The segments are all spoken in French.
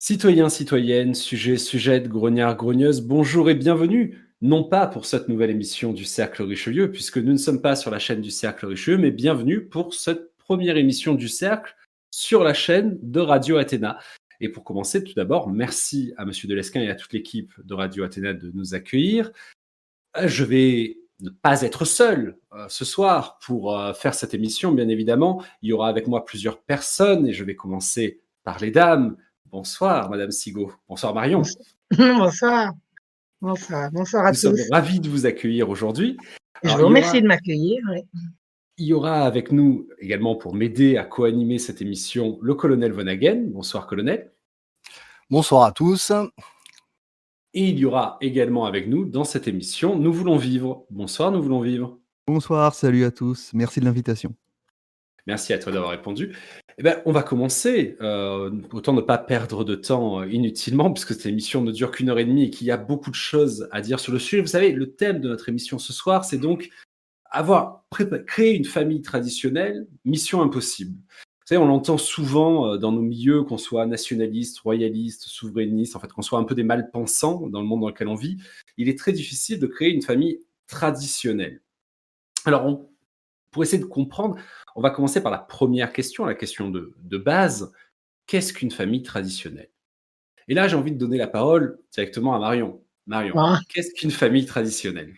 Citoyens, citoyennes, sujets, sujettes, grognards, grogneuses, bonjour et bienvenue. Non pas pour cette nouvelle émission du Cercle Richelieu, puisque nous ne sommes pas sur la chaîne du Cercle Richelieu, mais bienvenue pour cette première émission du Cercle sur la chaîne de Radio Athéna. Et pour commencer, tout d'abord, merci à Monsieur Delesquin et à toute l'équipe de Radio Athéna de nous accueillir. Euh, je vais ne pas être seul euh, ce soir pour euh, faire cette émission, bien évidemment. Il y aura avec moi plusieurs personnes et je vais commencer par les dames. Bonsoir, Madame Sigaud. Bonsoir, Marion. Bonsoir. Bonsoir. Bonsoir à Nous tous. sommes ravis de vous accueillir aujourd'hui. Je vous remercie aura- de m'accueillir. Il y aura avec nous également pour m'aider à co-animer cette émission le colonel Von Hagen. Bonsoir, colonel. Bonsoir à tous. Et il y aura également avec nous dans cette émission Nous voulons vivre. Bonsoir, nous voulons vivre. Bonsoir, salut à tous. Merci de l'invitation. Merci à toi d'avoir répondu. Eh ben, on va commencer. Euh, autant ne pas perdre de temps euh, inutilement, puisque cette émission ne dure qu'une heure et demie et qu'il y a beaucoup de choses à dire sur le sujet. Vous savez, le thème de notre émission ce soir, c'est donc avoir créé une famille traditionnelle, mission impossible. Vous savez, on l'entend souvent euh, dans nos milieux, qu'on soit nationaliste, royaliste, souverainiste, en fait, qu'on soit un peu des mal-pensants dans le monde dans lequel on vit. Il est très difficile de créer une famille traditionnelle. Alors, on- pour essayer de comprendre, on va commencer par la première question, la question de, de base. Qu'est-ce qu'une famille traditionnelle? Et là, j'ai envie de donner la parole directement à Marion. Marion, Ah. qu'est-ce qu'une famille traditionnelle?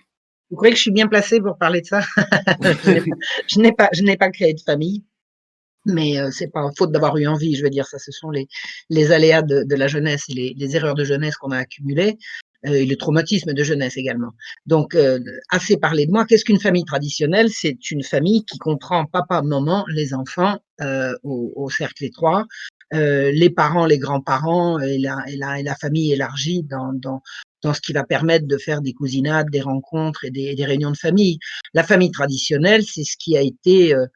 Vous croyez que je suis bien placée pour parler de ça? Je n'ai pas- Je n'ai créé de famille, mais euh, c'est pas faute d'avoir eu envie. Je veux dire, ça, ce sont les, les aléas de, de la jeunesse et les, les erreurs de jeunesse qu'on a accumulées. Euh, et le traumatisme de jeunesse également. Donc, euh, assez parlé de moi. Qu'est-ce qu'une famille traditionnelle? C'est une famille qui comprend papa, maman, les enfants euh, au, au cercle étroit, euh, les parents, les grands-parents et la, et la, et la famille élargie dans, dans, dans ce qui va permettre de faire des cousinades, des rencontres et des, des réunions de famille. La famille traditionnelle, c'est ce qui a été euh,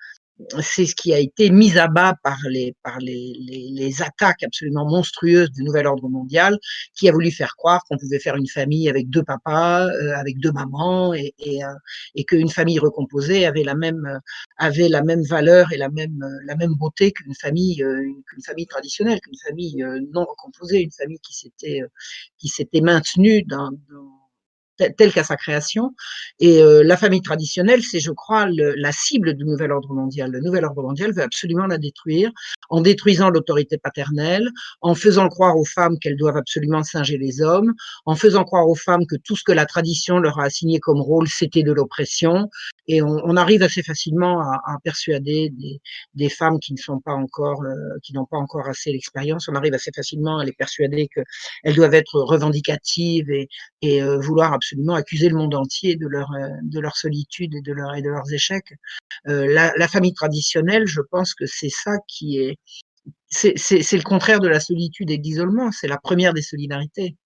c'est ce qui a été mis à bas par les par les, les, attaques absolument monstrueuses du nouvel ordre mondial, qui a voulu faire croire qu'on pouvait faire une famille avec deux papas, euh, avec deux mamans, et et, euh, et qu'une famille recomposée avait la même avait la même valeur et la même euh, la même beauté qu'une famille euh, qu'une famille traditionnelle, qu'une famille euh, non recomposée, une famille qui s'était qui s'était maintenue dans, dans telle qu'à sa création. Et euh, la famille traditionnelle, c'est, je crois, le- la cible du nouvel ordre mondial. Le nouvel ordre mondial veut absolument la détruire en détruisant l'autorité paternelle, en faisant croire aux femmes qu'elles doivent absolument singer les hommes, en faisant croire aux femmes que tout ce que la tradition leur a assigné comme rôle, c'était de l'oppression. Et on, on arrive assez facilement à, à persuader des, des femmes qui ne sont pas encore, euh, qui n'ont pas encore assez l'expérience, on arrive assez facilement à les persuader qu'elles doivent être revendicatives et, et euh, vouloir absolument accuser le monde entier de leur euh, de leur solitude et de et de leurs échecs. Euh, la, famille traditionnelle, je pense que c'est ça qui est c'est le contraire de la solitude et de l'isolement. C'est la première des solidarités.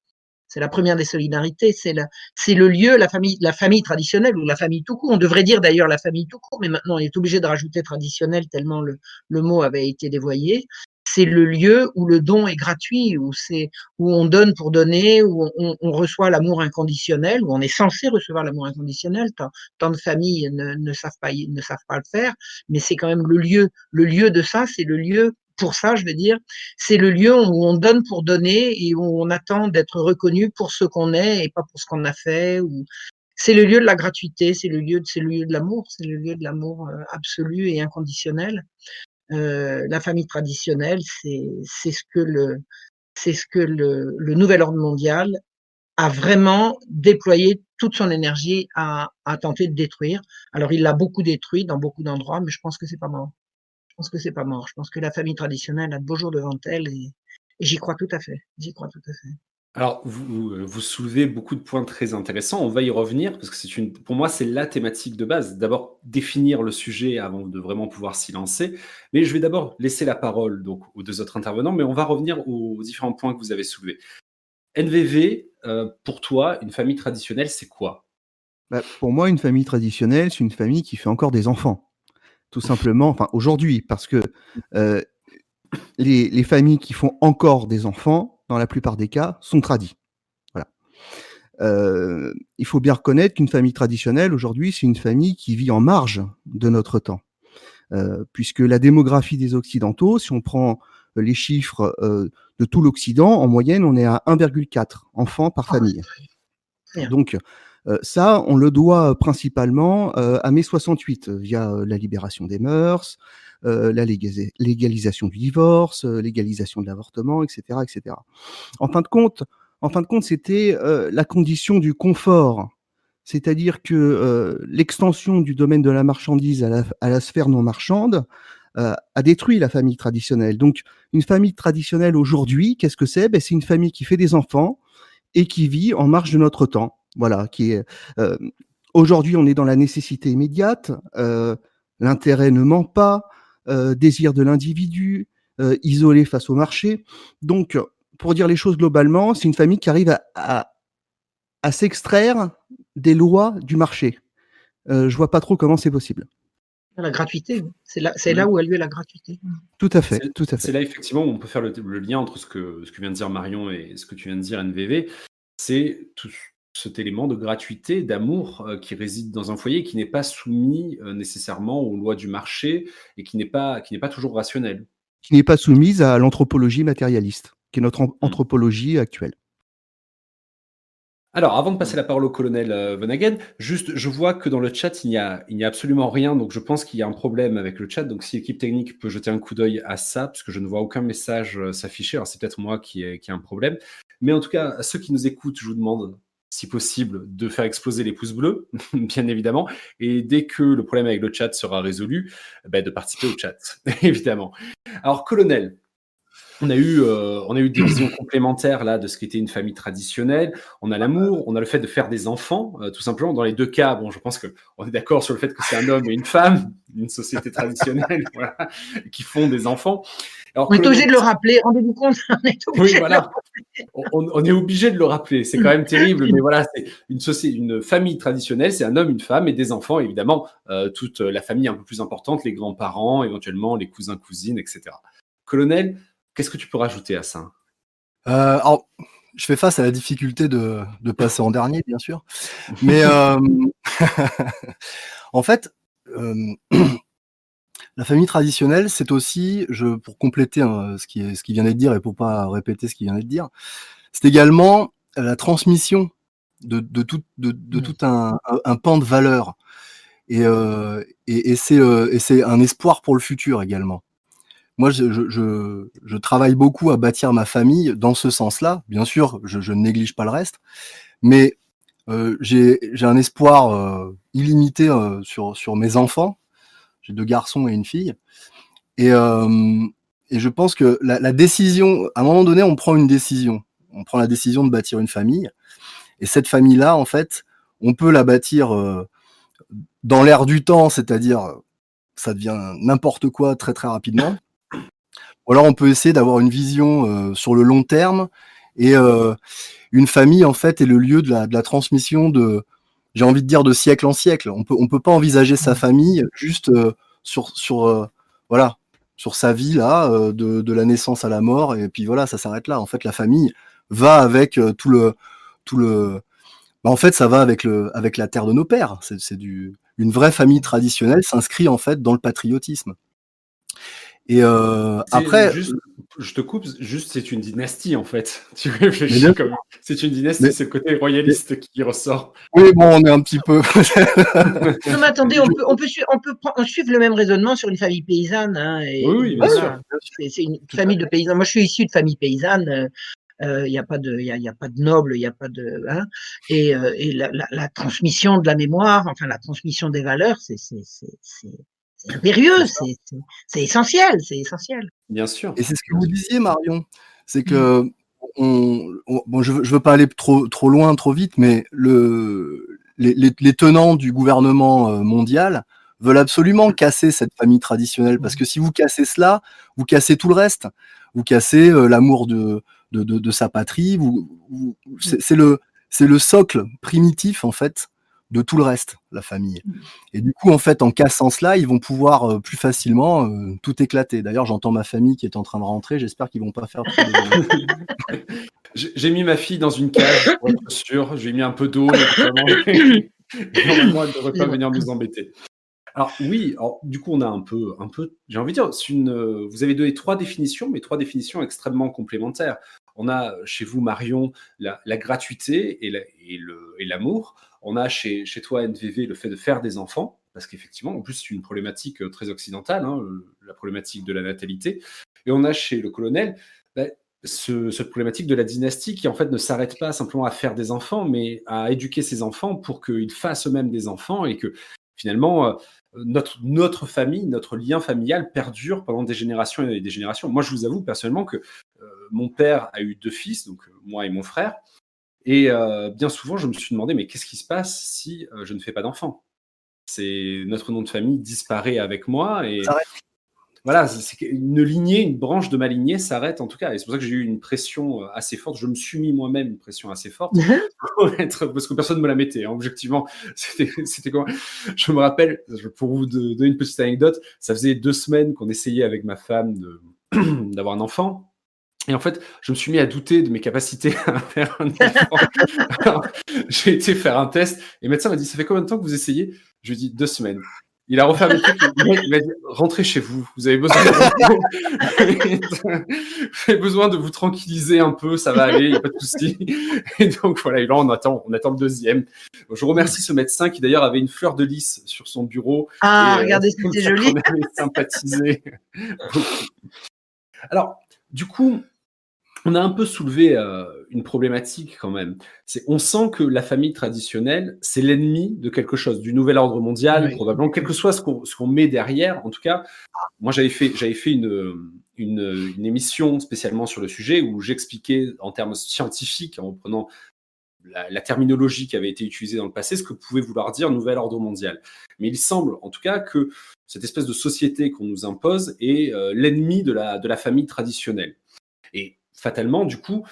C'est la première des solidarités. C'est le lieu, la famille la famille traditionnelle ou la famille tout court. On devrait dire d'ailleurs la famille tout court, mais maintenant on est obligé de rajouter traditionnel tellement le le mot avait été dévoyé. C'est le lieu où le don est gratuit, où c'est où on donne pour donner, où on, on reçoit l'amour inconditionnel, où on est censé recevoir l'amour inconditionnel. Tant, tant de familles ne, ne savent pas ne savent pas le faire, mais c'est quand même le lieu. Le lieu de ça, c'est le lieu pour ça, je veux dire, c'est le lieu où on donne pour donner et où on attend d'être reconnu pour ce qu'on est et pas pour ce qu'on a fait. Ou c'est le lieu de la gratuité, c'est le lieu, de- c'est le lieu de l'amour, c'est le lieu de l'amour euh, absolu et inconditionnel. Euh, la famille traditionnelle, c'est ce que le c'est ce que le, le nouvel ordre mondial a vraiment déployé toute son énergie à, à tenter de détruire. Alors il l'a beaucoup détruit dans beaucoup d'endroits, mais je pense que c'est pas mort. Je pense que c'est pas mort. Je pense que la famille traditionnelle a de beaux jours devant elle et, et j'y crois tout à fait. J'y crois tout à fait. Alors, vous, euh, vous soulevez beaucoup de points très intéressants. On va y revenir parce que c'est une, pour moi, c'est la thématique de base. D'abord, définir le sujet avant de vraiment pouvoir s'y lancer. Mais je vais d'abord laisser la parole donc aux deux autres intervenants, mais on va revenir aux différents points que vous avez soulevés. NVV, euh, pour toi, une famille traditionnelle, c'est quoi? Bah, pour moi, une famille traditionnelle, c'est une famille qui fait encore des enfants. Tout simplement, enfin aujourd'hui, parce que euh, les, les familles qui font encore des enfants, dans la plupart des cas, sont tradies. Voilà. Euh, il faut bien reconnaître qu'une famille traditionnelle, aujourd'hui, c'est une famille qui vit en marge de notre temps. Euh, puisque la démographie des Occidentaux, si on prend les chiffres de tout l'Occident, en moyenne, on est à 1,4 enfants par ah, famille. Donc, ça, on le doit principalement à mai 68 via la libération des mœurs, la légalisation du divorce, légalisation de l'avortement, etc., etc. En fin de compte, en fin de compte, c'était la condition du confort c'est-à-dire que euh, l'extension du domaine de la marchandise à la, sphère non marchande euh, a détruit la famille traditionnelle. Donc, une famille traditionnelle aujourd'hui, qu'est-ce que c'est? Ben, C'est une famille qui fait des enfants et qui vit en marge de notre temps. Voilà, qui est euh, aujourd'hui, on est dans la nécessité immédiate. L'intérêt ne ment pas, désir de l'individu, isolé face au marché. Donc, pour dire les choses globalement, c'est une famille qui arrive à, à s'extraire des lois du marché. Euh, je vois pas trop comment c'est possible. La gratuité, c'est là, c'est là où a lieu la gratuité. Tout à fait, tout à fait. C'est là effectivement où on peut faire le, lien entre ce que, ce que vient de dire Marion et ce que tu viens de dire NVV. C'est tout cet élément de gratuité, d'amour euh, qui réside dans un foyer, qui n'est pas soumis euh, nécessairement aux lois du marché et qui n'est pas, qui n'est pas toujours rationnel. Qui n'est pas soumise à l'anthropologie matérialiste, qui est notre mmh. anthropologie actuelle. Alors, avant de passer la parole au colonel euh, juste, je vois que dans le chat, il n'y a, il n'y a absolument rien, donc je pense qu'il y a un problème avec le chat. Donc, si l'équipe technique peut jeter un coup d'œil à ça, puisque je ne vois aucun message s'afficher, alors c'est peut-être moi qui ai, qui un problème. Mais en tout cas, à ceux qui nous écoutent, je vous demande, si possible, de faire exploser les pouces bleus, bien évidemment. Et dès que le problème avec le chat sera résolu, ben, de participer au chat, évidemment. Alors, colonel, on a eu, euh, on a eu des visions complémentaires là de ce qu'était une famille traditionnelle. On a l'amour, on a le fait de faire des enfants, euh, tout simplement. Dans les deux cas, bon, je pense que on est d'accord sur le fait que c'est un homme et une femme, une société traditionnelle, voilà, qui font des enfants. Alors, on est obligé de le rappeler. Rendez-vous compte, on est obligé. Oui, voilà. on, on, est obligé de le rappeler. C'est quand même terrible, mais voilà, c'est une société, une famille traditionnelle, c'est un homme, une femme et des enfants, évidemment, euh, toute la famille un peu plus importante, les grands-parents, éventuellement les cousins, cousines, etc. Colonel, Qu'est-ce que tu peux rajouter à ça? Euh, alors, je fais face à la difficulté de, passer en dernier, bien sûr. Mais euh, en fait, euh, la famille traditionnelle, c'est aussi, je, pour compléter hein, ce, qui est, ce qui vient d'être dit et pour pas répéter ce qui vient d'être dit, c'est également la transmission de, tout, de, mmh. tout un, pan de valeurs. Et, et, et c'est un espoir pour le futur également moi, je, travaille beaucoup à bâtir ma famille dans ce sens-là. Bien sûr, je, ne néglige pas le reste, mais euh, j'ai un espoir euh, illimité euh, sur, mes enfants. J'ai deux garçons et une fille. Et, je pense que la, la, décision, à un moment donné, on prend une décision. On prend la décision de bâtir une famille. Et cette famille-là, en fait, on peut la bâtir dans l'air du temps, c'est-à-dire ça devient n'importe quoi très très rapidement. Ou alors on peut essayer d'avoir une vision euh, sur le long terme et euh, une famille en fait est le lieu de la, transmission de, j'ai envie de dire de siècle en siècle. On peut on peut pas envisager sa famille juste euh, sur sur voilà sur sa vie là de, de, la naissance à la mort et puis voilà ça s'arrête là. En fait la famille va avec tout le tout le bah, en fait ça va avec le avec la terre de nos pères. C'est du une vraie famille traditionnelle s'inscrit en fait dans le patriotisme. Et euh, après, je te coupe, juste c'est une dynastie en fait. Tu réfléchis comme c'est une dynastie, c'est le côté royaliste qui ressort. Oui, bon, on est un petit peu. non, mais attendez, on peut, on peut, on peut suivre le même raisonnement sur une famille paysanne. Hein, et, oui, bien sûr. C'est une famille de paysans. Moi, je suis issu de famille paysanne. Euh, il n'y a pas de, il y a, pas de noble, il n'y a pas de, hein, et, euh, et la, la, la, transmission de la mémoire, enfin la transmission des valeurs, c'est, c'est, c'est impérieux, c'est essentiel, c'est essentiel. Bien sûr. Et c'est ce que vous disiez, Marion, c'est que mmh. on, bon, je, ne veux pas aller trop, trop loin, trop vite, mais le, les, les, tenants du gouvernement euh, mondial veulent absolument casser cette famille traditionnelle, parce que si vous cassez cela, vous cassez tout le reste. Vous cassez euh, l'amour de, de, de, de, sa patrie. Vous, vous c'est le, c'est le socle primitif en fait de tout le reste, la famille. Mmh. Et du coup, en fait, en cassant cela, ils vont pouvoir euh, plus facilement euh, tout éclater. D'ailleurs, j'entends ma famille qui est en train de rentrer. J'espère qu'ils vont pas faire. J'ai mis ma fille dans une cage, pour être sûr. J'ai mis un peu d'eau. Normalement, elle ne devrait pas venir nous embêter. Alors oui, alors, du coup on a un peu, un peu, j'ai envie de dire, une, vous avez donné trois définitions, mais trois définitions extrêmement complémentaires. On a chez vous Marion la, gratuité et l'amour. On a chez, toi NVV le fait de faire des enfants, parce qu'effectivement, en plus c'est une problématique euh, très occidentale, hein, la problématique de la natalité. Et on a chez le colonel bah, cette problématique de la dynastie qui en fait ne s'arrête pas simplement à faire des enfants, mais à éduquer ses enfants pour qu'ils fassent eux-mêmes des enfants et que finalement euh, notre, famille, notre lien familial perdure pendant des générations et des générations. Moi, je vous avoue personnellement que euh, mon père a eu deux fils, donc moi et mon frère, et bien souvent, je me suis demandé, mais qu'est-ce qui se passe si je ne fais pas d'enfants C'est notre nom de famille disparaît avec moi et voilà, c'est une lignée, une branche de ma lignée s'arrête en tout cas. Et c'est pour ça que j'ai eu une pression euh, assez forte. Je me suis mis moi-même une pression assez forte parce que personne ne me la mettait. Hein. Objectivement, c'était quoi? Je me rappelle, pour vous donner une petite anecdote, ça faisait deux semaines qu'on essayait avec ma femme d'avoir un enfant. Et en fait, je me suis mis à douter de mes capacités à faire un enfant. J'ai été faire un test et le médecin m'a dit Ça fait combien de temps que vous essayez? Je lui ai dit Deux semaines. Il a refermé le truc. Il m'a dit rentrez chez vous. Vous avez besoin de... vous avez besoin de vous tranquilliser un peu. Ça va aller. Il n'y a pas de souci. Et donc voilà. Et là, on attend. On attend le deuxième. Je remercie ce médecin qui d'ailleurs avait une fleur de lys sur son bureau. Ah, et, euh, regardez, c'était joli. Sympathisé. Alors, du coup, on a un peu soulevé euh, une problématique quand même. C'est, on sent que la famille traditionnelle, c'est l'ennemi de quelque chose, du nouvel ordre mondial, probablement, quel que soit ce qu'on, met derrière. En tout cas, moi, j'avais fait, une, une, émission spécialement sur le sujet où j'expliquais en termes scientifiques, en reprenant la, terminologie qui avait été utilisée dans le passé, ce que pouvait vouloir dire nouvel ordre mondial. Mais il semble, en tout cas, que cette espèce de société qu'on nous impose est euh, l'ennemi de la, de la famille traditionnelle. Et fatalement, du coup,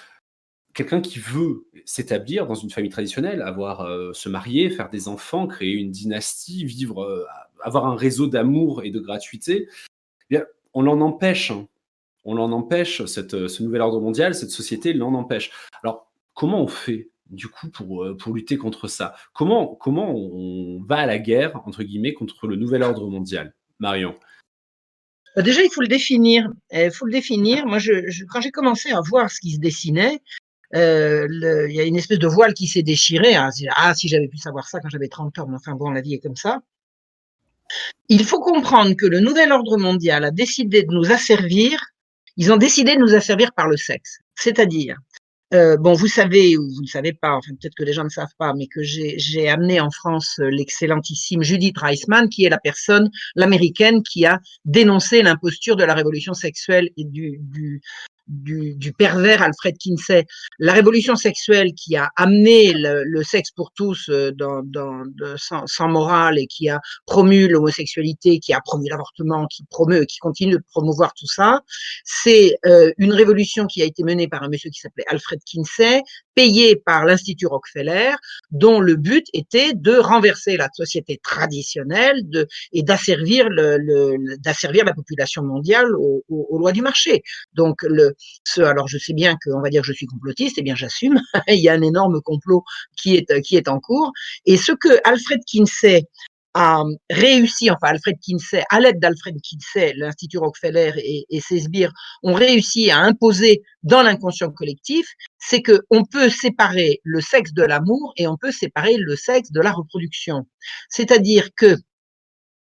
quelqu'un qui veut s'établir dans une famille traditionnelle, avoir euh, se marier, faire des enfants, créer une dynastie, vivre, euh, avoir un réseau d'amour et de gratuité, eh bien, on l'en empêche. Hein. On l'en empêche, euh, ce nouvel ordre mondial, cette société l'en empêche. Alors, comment on fait du coup pour, pour lutter contre ça? Comment, comment on va à la guerre, entre guillemets, contre le nouvel ordre mondial? Marion déjà, il faut le définir. Il faut le définir. Moi, je, quand j'ai commencé à voir ce qui se dessinait, euh, il y a une espèce de voile qui s'est déchiré. Hein. Ah, si j'avais pu savoir ça quand j'avais 30 ans, mais enfin bon, la vie est comme ça. Il faut comprendre que le nouvel ordre mondial a décidé de nous asservir. Ils ont décidé de nous asservir par le sexe. C'est-à-dire, euh, bon, vous savez ou vous ne savez pas, enfin peut-être que les gens ne savent pas, mais que j'ai amené en France euh, l'excellentissime Judith Reisman, qui est la personne, l'américaine, qui a dénoncé l'imposture de la révolution sexuelle et du, du, du, pervers Alfred Kinsey, la révolution sexuelle qui a amené le, sexe pour tous euh, dans, dans, sans, morale et qui a promu l'homosexualité, qui a promu l'avortement, qui promeut, qui continue de promouvoir tout ça, c'est euh, une révolution qui a été menée par un monsieur qui s'appelait Alfred Kinsey, payé par l'Institut Rockefeller, dont le but était de renverser la société traditionnelle de, et d'asservir le, d'asservir la population mondiale aux, aux, lois du marché. Donc le, ce, alors je sais bien qu'on va dire que je suis complotiste, et eh bien j'assume. Il y a un énorme complot qui est qui est en cours. Et ce que Alfred Kinsey a réussi, enfin Alfred Kinsey, à l'aide d'Alfred Kinsey, l'Institut Rockefeller et, et ses sbires ont réussi à imposer dans l'inconscient collectif, c'est que on peut séparer le sexe de l'amour et on peut séparer le sexe de la reproduction. C'est-à-dire que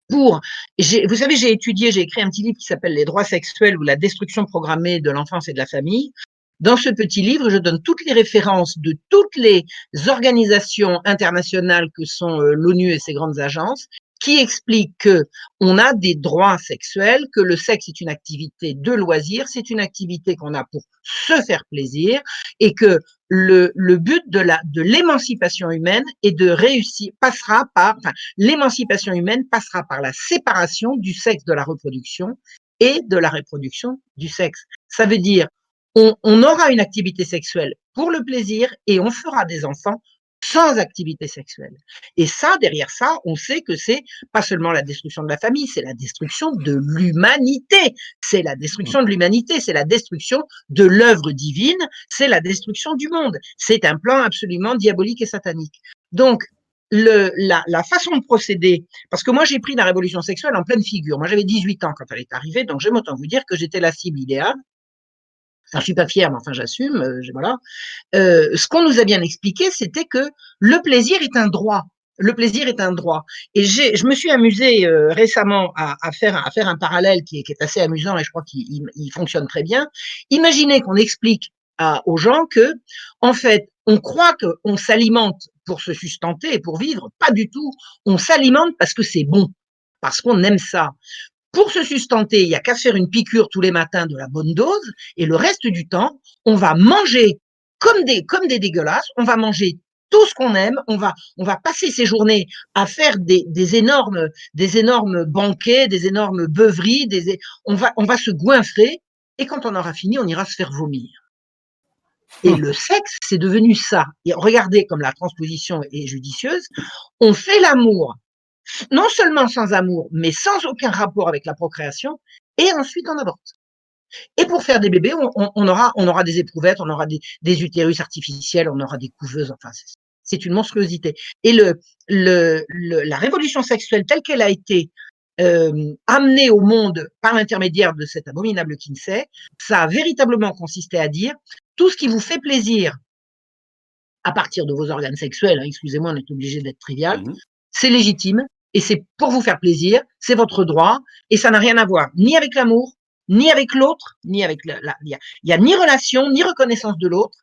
pour, vous savez, j'ai étudié, j'ai écrit un petit livre qui s'appelle Les droits sexuels ou la destruction programmée de l'enfance et de la famille. Dans ce petit livre, je donne toutes les références de toutes les organisations internationales que sont euh, l'ONU et ses grandes agences qui expliquent que on a des droits sexuels, que le sexe est une activité de loisir, c'est une activité qu'on a pour se faire plaisir et que le, le but de la de l'émancipation humaine est de réussir passera par enfin, l'émancipation humaine passera par la séparation du sexe de la reproduction et de la reproduction du sexe. Ça veut dire on, aura une activité sexuelle pour le plaisir et on fera des enfants sans activité sexuelle. Et ça, derrière ça, on sait que c'est pas seulement la destruction de la famille, c'est la destruction de l'humanité. C'est la destruction de l'humanité, c'est la destruction de l'œuvre divine, c'est la destruction du monde. C'est un plan absolument diabolique et satanique. Donc, le, la, la, façon de procéder, parce que moi j'ai pris la révolution sexuelle en pleine figure. Moi j'avais 18 ans quand elle est arrivée, donc j'aime autant vous dire que j'étais la cible idéale. Enfin, je suis pas fière, mais enfin j'assume. Euh, voilà. Euh, ce qu'on nous a bien expliqué, c'était que le plaisir est un droit. Le plaisir est un droit. Et je me suis amusée euh, récemment à, faire, à faire un parallèle qui est, assez amusant et je crois qu'il il fonctionne très bien. Imaginez qu'on explique aux gens que, en fait, on croit qu'on s'alimente pour se sustenter et pour vivre. Pas du tout. On s'alimente parce que c'est bon, parce qu'on aime ça. Pour se sustenter, il y a qu'à faire une piqûre tous les matins de la bonne dose et le reste du temps, on va manger comme des, comme des dégueulasses, on va manger tout ce qu'on aime, on va, on va passer ses journées à faire des, des énormes, des énormes banquets, des énormes beuveries, des, on va, on va se goinfrer et quand on aura fini, on ira se faire vomir. Et le sexe, c'est devenu ça. Et regardez comme la transposition est judicieuse. On fait l'amour, non seulement sans amour, mais sans aucun rapport avec la procréation, et ensuite on avorte. Et pour faire des bébés, on, aura, on aura des éprouvettes, on aura des, des, utérus artificiels, on aura des couveuses. Enfin, c'est une monstruosité. Et le, le, la révolution sexuelle telle qu'elle a été euh, amenée au monde par l'intermédiaire de cet abominable Kinsey, ça a véritablement consisté à dire tout ce qui vous fait plaisir à partir de vos organes sexuels, hein, excusez-moi, on est obligé d'être trivial, mmh c'est légitime et c'est pour vous faire plaisir, c'est votre droit et ça n'a rien à voir ni avec l'amour, ni avec l'autre, ni avec la. Il y, a ni relation, ni reconnaissance de l'autre,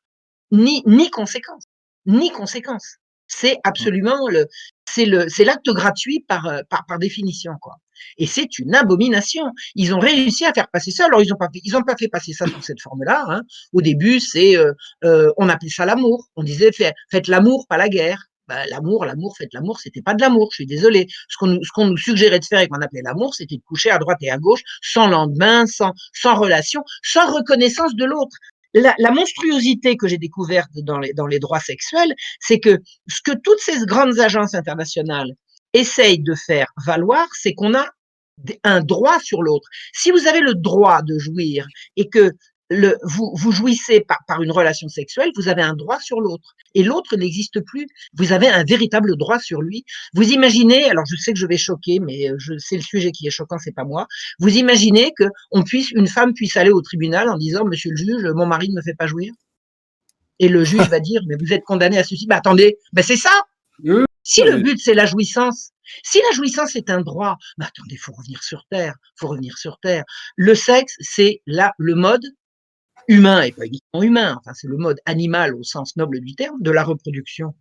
ni ni conséquence, ni conséquence. C'est absolument le, c'est le, c'est l'acte gratuit par, euh, par par définition quoi. Et c'est une abomination. Ils ont réussi à faire passer ça. Alors, ils ont pas ils ont pas fait passer ça sous cette forme-là. Hein. Au début, c'est, euh, euh, on appelait ça l'amour. On disait, faites l'amour, pas la guerre. Bah, l'amour, l'amour, faites l'amour, c'était pas de l'amour. Je suis désolé. Ce qu'on nous, qu'on nous suggérait de faire et qu'on appelait l'amour, c'était de coucher à droite et à gauche, sans lendemain, sans, sans relation, sans reconnaissance de l'autre. La, la, monstruosité que j'ai découverte dans les, dans les droits sexuels, c'est que ce que toutes ces grandes agences internationales essayent de faire valoir, c'est qu'on a un droit sur l'autre. Si vous avez le droit de jouir et que le, vous, vous jouissez par, par une relation sexuelle, vous avez un droit sur l'autre. Et l'autre n'existe plus. Vous avez un véritable droit sur lui. Vous imaginez, alors je sais que je vais choquer, mais euh, c'est le sujet qui est choquant, c'est pas moi. Vous imaginez que on puisse, une femme puisse aller au tribunal en disant, Monsieur le juge, mon mari ne me fait pas jouir. Et le juge va dire, mais vous êtes condamné à ceci. Ben attendez, ben c'est ça. Si le but c'est la jouissance, si la jouissance est un droit, mais attendez, faut revenir sur terre, faut revenir sur terre. Le sexe, c'est là le mode humain et pas uniquement humain, enfin c'est le mode animal au sens noble du terme de la reproduction.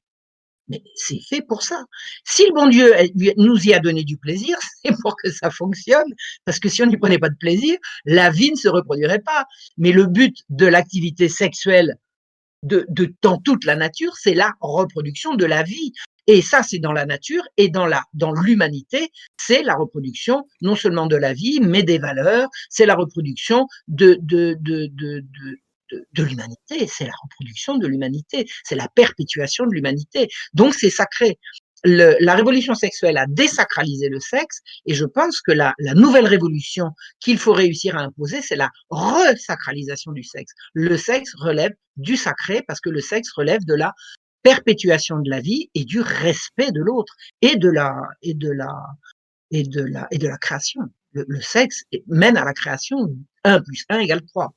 Mais c'est fait pour ça. Si le bon Dieu nous y a donné du plaisir, c'est pour que ça fonctionne. Parce que si on n'y prenait pas de plaisir, la vie ne se reproduirait pas. Mais le but de l'activité sexuelle de, de, dans toute la nature, c'est la reproduction de la vie. Et ça, c'est dans la nature et dans la, dans l'humanité, c'est la reproduction non seulement de la vie, mais des valeurs. C'est la reproduction de, de, de, de, de, de l'humanité. C'est la reproduction de l'humanité. C'est la perpétuation de l'humanité. Donc, c'est sacré. Le, la révolution sexuelle a désacralisé le sexe et je pense que la, la nouvelle révolution qu'il faut réussir à imposer, c'est la resacralisation du sexe. Le sexe relève du sacré parce que le sexe relève de la perpétuation de la vie et du respect de l'autre et de la et de la et de la et de la création. Le, sexe mène à la création 1 plus 1 égale 3.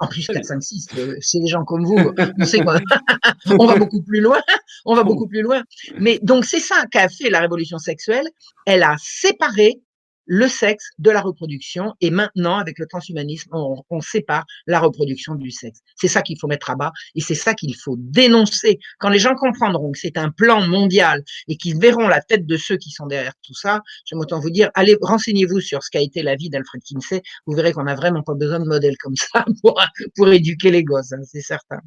En plus, 4, 5, 6, c'est des gens comme vous, on sait quoi. on va beaucoup plus loin, on va beaucoup plus loin. Mais donc, c'est ça qu'a fait la révolution sexuelle. Elle a séparé le sexe de la reproduction. Et maintenant, avec le transhumanisme, on, sépare la reproduction du sexe. C'est ça qu'il faut mettre à bas et c'est ça qu'il faut dénoncer. Quand les gens comprendront que c'est un plan mondial et qu'ils verront la tête de ceux qui sont derrière tout ça, j'aime autant vous dire, allez, renseignez-vous sur ce qu'a été la vie d'Alfred Kinsey. Vous verrez qu'on n'a vraiment pas besoin de modèles comme ça pour, pour éduquer les gosses, hein, c'est certain.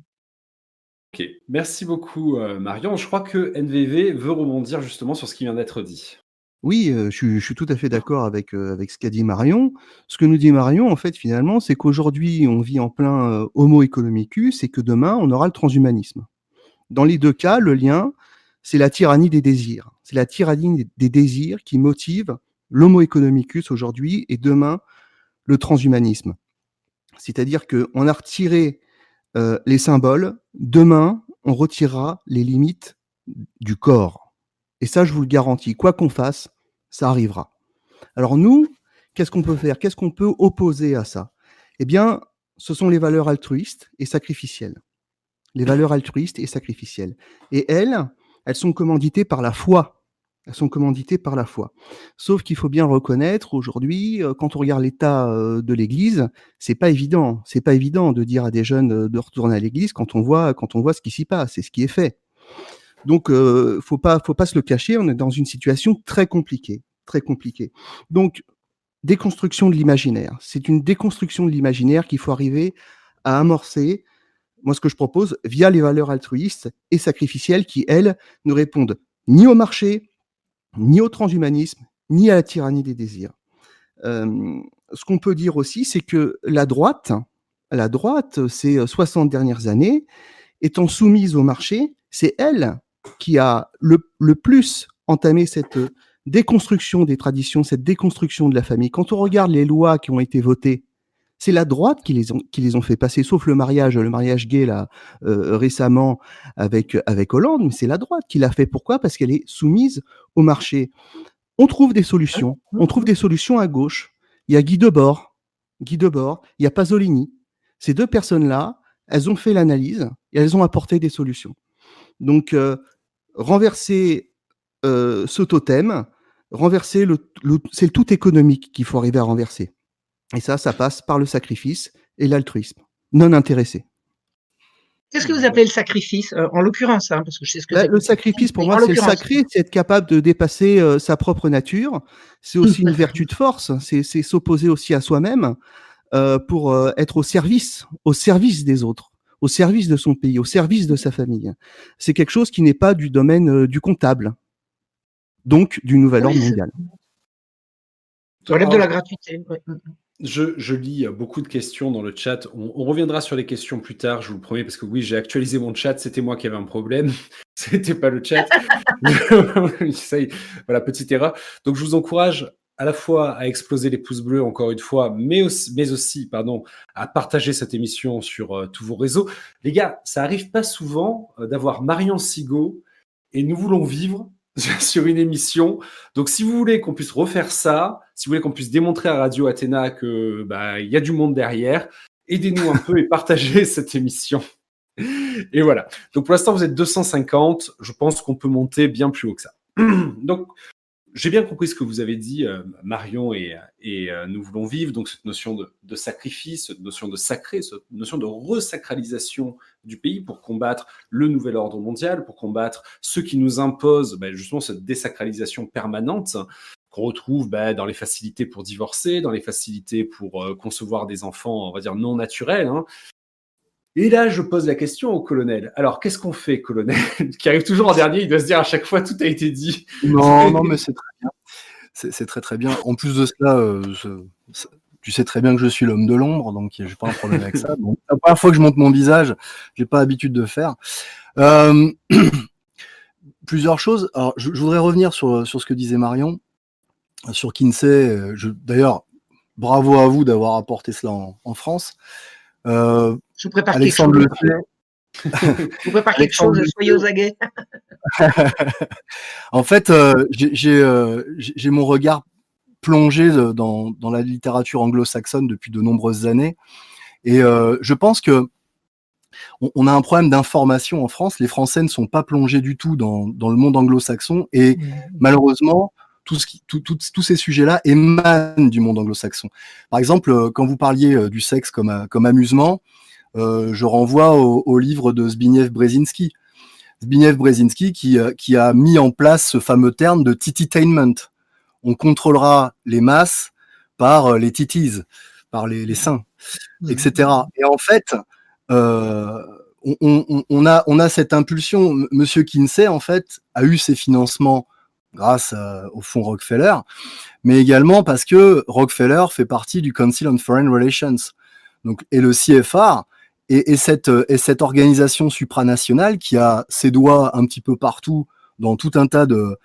Ok, merci beaucoup euh, Marion. Je crois que NVV veut rebondir justement sur ce qui vient d'être dit. Oui, je suis tout à fait d'accord avec, avec ce qu'a dit Marion. Ce que nous dit Marion, en fait, finalement, c'est qu'aujourd'hui, on vit en plein, homo economicus et que demain, on aura le transhumanisme. Dans les deux cas, le lien, c'est la tyrannie des désirs. C'est la tyrannie des désirs qui motive l'homo economicus aujourd'hui et demain, le transhumanisme. C'est-à-dire qu'on a retiré, les symboles, demain, on retirera les limites du corps. Et ça, je vous le garantis, quoi qu'on fasse, ça arrivera. Alors nous, qu'est-ce qu'on peut faire? Qu'est-ce qu'on peut opposer à ça? Eh bien, ce sont les valeurs altruistes et sacrificielles. Les valeurs altruistes et sacrificielles. Et elles, elles sont commanditées par la foi. Elles sont commanditées par la foi. Sauf qu'il faut bien reconnaître aujourd'hui, euh, quand on regarde l'état euh, de l'Église, c'est pas évident. C'est pas évident de dire à des jeunes euh, de retourner à l'Église quand on voit quand on voit ce qui s'y passe et ce qui est fait. Donc, euh, faut pas faut pas se le cacher. On est dans une situation très compliquée, très compliquée. Donc, déconstruction de l'imaginaire. C'est une déconstruction de l'imaginaire qu'il faut arriver à amorcer. Moi, ce que je propose, via les valeurs altruistes et sacrificielles qui, elles, ne répondent ni au marché, ni au transhumanisme, ni à la tyrannie des désirs. Euh, ce qu'on peut dire aussi, c'est que la droite, la droite, ces 60 dernières années, étant soumise au marché, c'est elle qui a le, plus entamé cette déconstruction des traditions, cette déconstruction de la famille. Quand on regarde les lois qui ont été votées, c'est la droite qui les ont fait passer, sauf le mariage, le mariage gay là euh, récemment avec avec Hollande, mais c'est la droite qui l'a fait. Pourquoi? Parce qu'elle est soumise au marché. On trouve des solutions. On trouve des solutions à gauche. Il y a Guy Debord, Guy Debord, il y a Pasolini. Ces deux personnes-là, elles ont fait l'analyse et elles ont apporté des solutions. Donc, euh, renverser euh, ce totem, renverser le, le c'est le tout économique qu'il faut arriver à renverser. Et ça, ça passe par le sacrifice et l'altruisme, non intéressé. Qu'est-ce que vous appelez le sacrifice, euh, en l'occurrence hein, parce que je sais ce que Bah, c'est. le sacrifice, pour moi, c'est sacré, c'est être capable de dépasser euh, sa propre nature. C'est aussi une vertu de force, c'est s'opposer aussi à soi-même euh, pour être au service, au service des autres, au service de son pays, au service de sa famille. C'est quelque chose qui n'est pas du domaine euh, du comptable, donc du nouvel Oui, ordre c'est- mondial. Relève de la gratuité. ouais. Je, je lis euh, beaucoup de questions dans le chat. On, on reviendra sur les questions plus tard, je vous le promets, parce que oui, j'ai actualisé mon chat. C'était moi qui avais un problème. C'était pas le chat. Voilà, petite erreur. Donc, je vous encourage à la fois à exploser les pouces bleus, encore une fois, mais aussi, mais aussi pardon, à partager cette émission sur euh, tous vos réseaux. Les gars, ça arrive pas souvent euh, d'avoir Marion Sigaud et nous voulons vivre sur une émission. Donc, si vous voulez qu'on puisse refaire ça, si vous voulez qu'on puisse démontrer à Radio Athéna que bah, il y a du monde derrière, aidez-nous un peu et partagez cette émission. Et voilà. Donc, pour l'instant, vous êtes 250. Je pense qu'on peut monter bien plus haut que ça. Donc, j'ai bien compris ce que vous avez dit, euh, Marion et, et euh, nous voulons vivre. Donc, cette notion de, de sacrifice, cette notion de sacré, cette notion de resacralisation du pays pour combattre le nouvel ordre mondial, pour combattre ceux qui nous imposent bah, justement cette désacralisation permanente qu'on retrouve bah, dans les facilités pour divorcer, dans les facilités pour euh, concevoir des enfants, on va dire, non naturels. hein. Et là, je pose la question au colonel. Alors, qu'est-ce qu'on fait, colonel Qui arrive toujours en dernier, il doit se dire à chaque fois, tout a été dit. Non, non, mais c'est très bien. C'est très très bien. En plus de cela, euh, je- tu sais très bien que je suis l'homme de l'ombre, donc j'ai pas un problème avec ça. Donc, la première fois que je monte mon visage, j'ai pas l'habitude de faire. Euh, plusieurs choses. Alors, je, je voudrais revenir sur, sur ce que disait Marion, sur Kinsey. Je- D'ailleurs, bravo à vous d'avoir apporté cela en, en France. Euh, Je vous prépare Alexandre quelque chose. sait. Je vous prépare quelque Alexandre chose, le soyez aux aguets. en fait, euh, j'ai euh, j'ai- mon regard plongé dans, dans la littérature anglo-saxonne depuis de nombreuses années. Et euh, je pense que on, on a un problème d'information en France. Les Français ne sont pas plongés du tout dans, dans le monde anglo-saxon. Et malheureusement, tout ce qui, tout- tout- tous ces sujets-là émanent du monde anglo-saxon. Par exemple, quand vous parliez du sexe comme, comme amusement, je renvoie au, au livre de Zbigniew Brzezinski. Zbigniew Brzezinski qui, euh, qui a mis en place ce fameux terme de tititainment. On contrôlera les masses par euh, les titis, par les, les seins, etc. Et en fait, euh, on, on- on a, on a cette impulsion. Monsieur Kinsey, en fait, a eu ses financements grâce euh, au fonds Rockefeller, mais également parce que Rockefeller fait partie du Council on Foreign Relations. Donc, et le CFR et, et cette, euh, et cette organisation supranationale qui a ses doigts un petit peu partout dans tout un tas de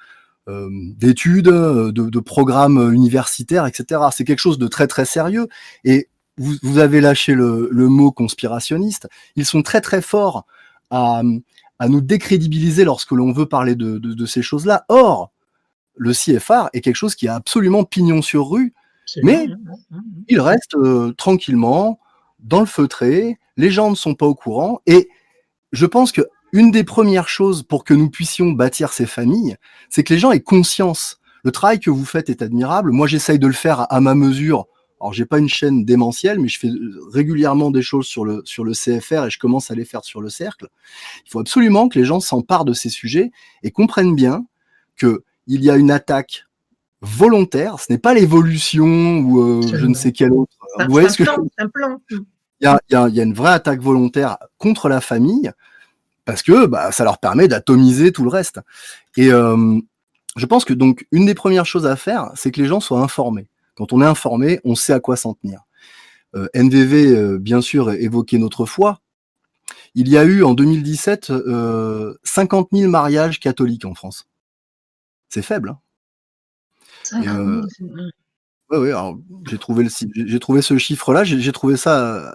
euh, d'études, euh, de, de programmes universitaires, etc. C'est quelque chose de très très sérieux. Et vous, vous avez lâché le, le mot conspirationniste. Ils sont très très forts à, à nous décrédibiliser lorsque l'on veut parler de, de, de ces choses-là. Or, le CFR est quelque chose qui a absolument pignon sur rue, mais il reste euh, tranquillement dans le feutré, les gens ne sont pas au courant, et je pense que une des premières choses pour que nous puissions bâtir ces familles, c'est que les gens aient conscience. Le travail que vous faites est admirable. Moi, j'essaye de le faire à ma mesure. Alors, j'ai pas une chaîne démentielle, mais je fais régulièrement des choses sur le, sur le CFR et je commence à les faire sur le cercle. Il faut absolument que les gens s'emparent de ces sujets et comprennent bien que il y a une attaque volontaire. Ce n'est pas l'évolution ou euh, je ne sais quel autre. Vous voyez ce que un plan. Il y, a, y a, il y a une vraie attaque volontaire contre la famille parce que bah, ça leur permet d'atomiser tout le reste. Et euh, je pense que donc une des premières choses à faire, c'est que les gens soient informés. Quand on est informé, on sait à quoi s'en tenir. Euh, NVV, euh, bien sûr, évoquait notre foi. Il y a eu en 2017 euh, 50 000 mariages catholiques en France. C'est faible. Hein Et, euh, ouais, ouais, alors, j'ai trouvé le j'ai trouvé ce chiffre-là, j'ai trouvé ça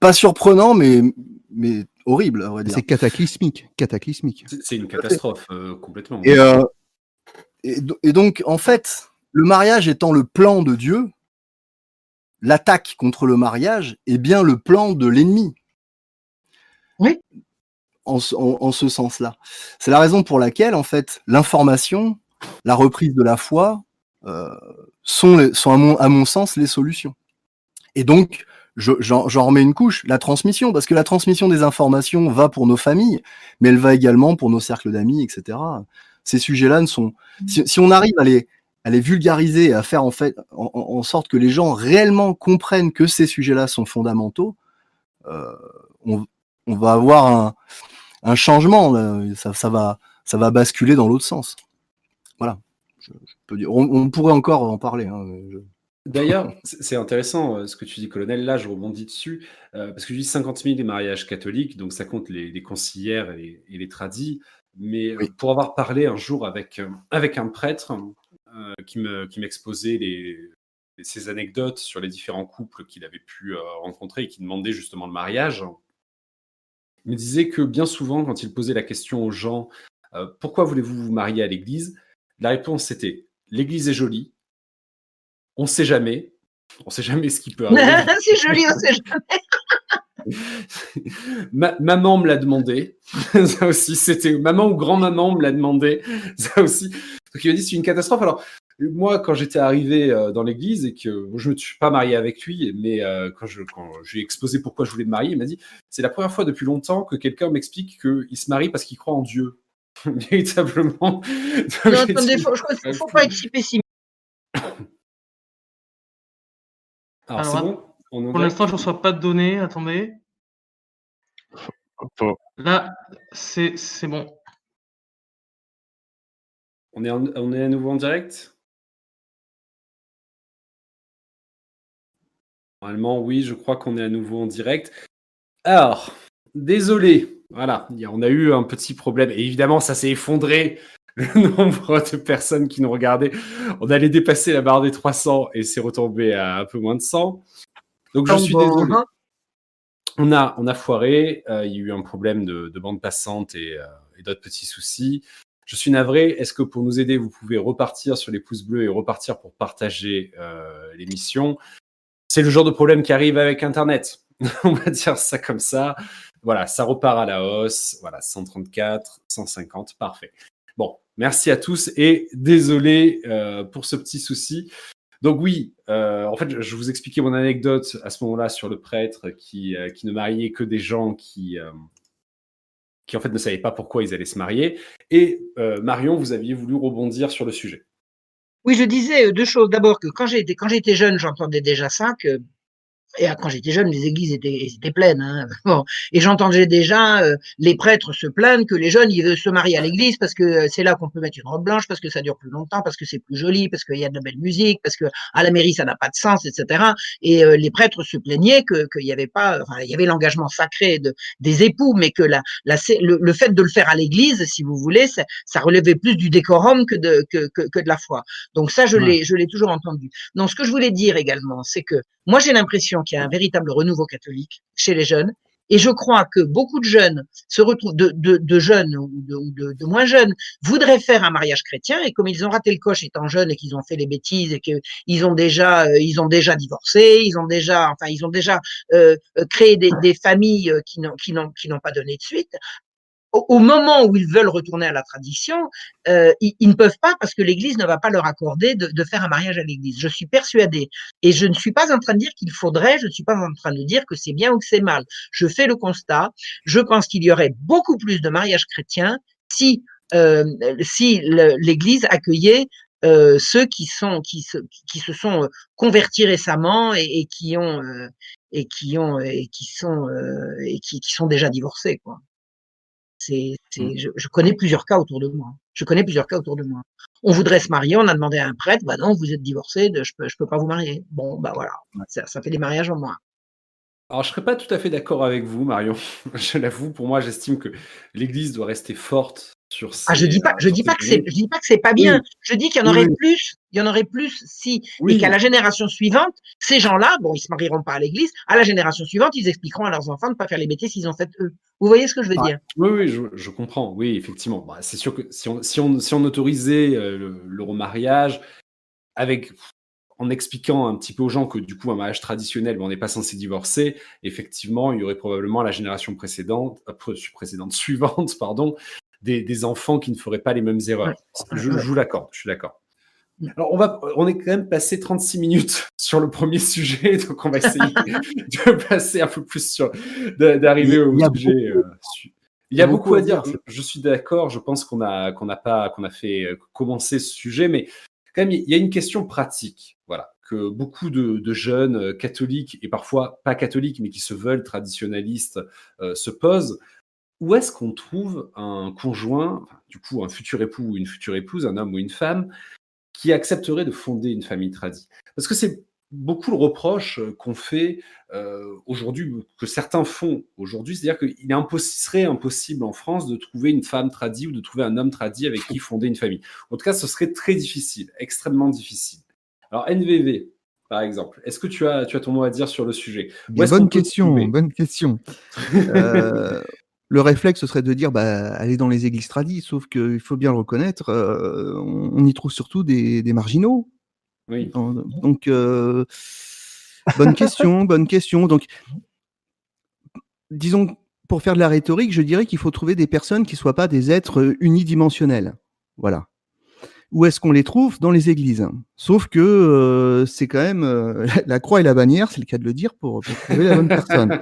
pas surprenant, mais mais horrible, à vrai dire. C'est cataclysmique, cataclysmique. C'est une catastrophe euh, complètement. Et, euh, et, et, donc, en fait, le mariage étant le plan de Dieu, l'attaque contre le mariage est bien le plan de l'ennemi. Oui. En, en, en ce sens-là. C'est la raison pour laquelle, en fait, l'information, la reprise de la foi euh, sont, les, sont à, mon, à mon sens les solutions. Et donc, j'en remets une couche, la transmission, parce que la transmission des informations va pour nos familles, mais elle va également pour nos cercles d'amis, etc. Ces sujets-là ne sont, si, si, on arrive à les, à les vulgariser, à faire en fait, en, en, sorte que les gens réellement comprennent que ces sujets-là sont fondamentaux, euh, on, on, va avoir un, un changement, ça, ça, va, ça va basculer dans l'autre sens. Voilà. Je, je peux dire, on, on, pourrait encore en parler. Hein, je... D'ailleurs, c'est intéressant euh, ce que tu dis, colonel. Là, je rebondis dessus, euh, parce que je dis 50 000 les mariages catholiques, donc ça compte les, les concilières et les, et les tradis. Mais oui. pour avoir parlé un jour avec, euh, avec un prêtre euh, qui m'exposait me, qui les, ses anecdotes sur les différents couples qu'il avait pu euh, rencontrer et qui demandaient justement le mariage, il me disait que bien souvent, quand il posait la question aux gens euh, pourquoi voulez-vous vous marier à l'église, la réponse c'était l'église est jolie, on ne sait jamais. On ne sait jamais ce qui peut arriver. c'est joli, on ne sait jamais. Ma, maman me l'a demandé. ça aussi, c'était maman ou grand-maman me l'a demandé. Ça aussi. Donc il m'a dit c'est une catastrophe. Alors moi, quand j'étais arrivé euh, dans l'église et que je ne me suis pas marié avec lui, mais euh, quand je quand je lui ai exposé pourquoi je voulais me marier, il m'a dit c'est la première fois depuis longtemps que quelqu'un m'explique qu'il se marie parce qu'il croit en Dieu. Véritablement. Non, attendez, faut, il ne faut pas être si pessimiste. Alors, Alors bon? On pour l'instant, je ne reçois pas de données. Attendez. Là, c'est bon. On est, en, on est à nouveau en direct? Normalement, oui, je crois qu'on est à nouveau en direct. Alors, désolé. Voilà, on a eu un petit problème. Et évidemment, ça s'est effondré le nombre de personnes qui nous regardaient. On allait dépasser la barre des 300 et c'est retombé à un peu moins de 100. Donc je suis désolé. On a, on a foiré, euh, il y a eu un problème de, de bande passante et, euh, et d'autres petits soucis. Je suis navré. Est-ce que pour nous aider, vous pouvez repartir sur les pouces bleus et repartir pour partager euh, l'émission? C'est le genre de problème qui arrive avec Internet. on va dire ça comme ça. Voilà, ça repart à la hausse. Voilà, 134, 150, parfait. Bon, merci à tous et désolé euh, pour ce petit souci. Donc oui, euh, en fait, je vous expliquais mon anecdote à ce moment-là sur le prêtre qui, euh, qui ne mariait que des gens qui, qui en fait ne savaient pas pourquoi ils allaient se marier. Et Marion, vous aviez voulu rebondir sur le sujet. Oui, je disais deux choses. D'abord que quand j'étais quand j'étais jeune, j'entendais déjà ça que et quand j'étais jeune, les églises étaient, étaient pleines. Hein. Bon. Et j'entendais déjà euh, les prêtres se plaindre que les jeunes ils veulent se marier à l'église parce que euh, c'est là qu'on peut mettre une robe blanche, parce que ça dure plus longtemps, parce que c'est plus joli, parce qu'il y a de la belle musique, parce que à la mairie ça n'a pas de sens, etc. Et euh, les prêtres se plaignaient que qu'il y avait pas, enfin, il y avait l'engagement sacré de, des époux, mais que la, la le, le, fait de le faire à l'église, si vous voulez, ça, ça, relevait plus du décorum que de que, que, que de la foi. Donc ça, je ouais. l'ai je l'ai toujours entendu. Donc ce que je voulais dire également, c'est que moi j'ai l'impression qu'il y a un véritable renouveau catholique chez les jeunes. Et je crois que beaucoup de jeunes de, jeunes ou, de, moins jeunes, voudraient faire un mariage chrétien et comme ils ont raté le coche étant jeunes et qu'ils ont fait les bêtises et qu'ils ont déjà, euh, ils ont déjà divorcé, ils ont déjà, enfin, ils ont déjà euh, créé des, familles qui n'ont pas donné de suite au, moment où ils veulent retourner à la tradition, euh, ils, ne peuvent pas parce que l'Église ne va pas leur accorder de, de faire un mariage à l'Église. Je suis persuadée. Et je ne suis pas en train de dire qu'il faudrait, je ne suis pas en train de dire que c'est bien ou que c'est mal. Je fais le constat. Je pense qu'il y aurait beaucoup plus de mariages chrétiens si, euh, si l'Église accueillait euh, ceux qui sont qui se qui se sont convertis récemment et, et qui ont euh, et qui ont et qui sont euh, et qui, qui sont déjà divorcés quoi. C'est, mmh. je, connais plusieurs cas autour de moi. Je connais plusieurs cas autour de moi. On voudrait se marier, on a demandé à un prêtre, bah non, vous êtes divorcé, je peux, je peux pas vous marier. Bon, bah voilà, ça, ça fait des mariages en moins. Alors, je serais pas tout à fait d'accord avec vous, Marion. je l'avoue, pour moi, j'estime que l'Église doit rester forte ah, je dis pas, je dis pas que c'est, je dis pas que c'est pas bien. Je dis qu'il y en aurait plus, il y en aurait plus si, et qu'à la génération suivante, ces gens-là, bon, ils se marieront pas à l'église, à la génération suivante, ils expliqueront à leurs enfants de ne pas faire les bêtises qu'ils ont faites eux. Vous voyez ce que je veux dire? Oui, oui, je, comprends. Oui, effectivement. Bah, c'est sûr que si on, si on, si on autorisait euh, le, remariage avec en expliquant un petit peu aux gens que du coup un mariage traditionnel, on n'est pas censé divorcer, effectivement, il y aurait probablement la génération précédente, euh, précédente suivante, pardon, des, enfants qui ne feraient pas les mêmes erreurs. Je, vous l'accorde, je suis d'accord. Alors, on, va, on est quand même passé 36 minutes sur le premier sujet, donc on va essayer de passer un peu plus sur, d'arriver au sujet. Euh, il y a beaucoup à dire. Je suis d'accord. Je pense qu'on a, qu'on a pas, qu'on a fait euh, commencer ce sujet, mais quand même, il y a une question pratique. Voilà. Que beaucoup de, jeunes euh, catholiques et parfois pas catholiques, mais qui se veulent traditionnalistes se posent où est-ce qu'on trouve un conjoint, du coup un futur époux ou une future épouse, un homme ou une femme, qui accepterait de fonder une famille tradie? Parce que c'est beaucoup le reproche euh, qu'on fait euh, aujourd'hui, que certains font aujourd'hui, c'est-à-dire qu'il serait impossible en France de trouver une femme tradie ou de trouver un homme tradie avec qui fonder une famille. En tout cas, ce serait très difficile, extrêmement difficile. Alors NVV, par exemple, est-ce que tu as, tu as ton mot à dire sur le sujet? Bonne question, bonne question. euh, le réflexe ce serait de dire bah aller dans les églises tradies, sauf qu'il faut bien le reconnaître, euh, on, y trouve surtout des, marginaux. Oui. Donc euh, bonne question, bonne question. Donc disons pour faire de la rhétorique, je dirais qu'il faut trouver des personnes qui soient pas des êtres unidimensionnels. Voilà. Où est-ce qu'on les trouve? Dans les églises. Sauf que euh, c'est quand même la croix et la bannière, c'est le cas de le dire, pour, pour trouver la bonne personne.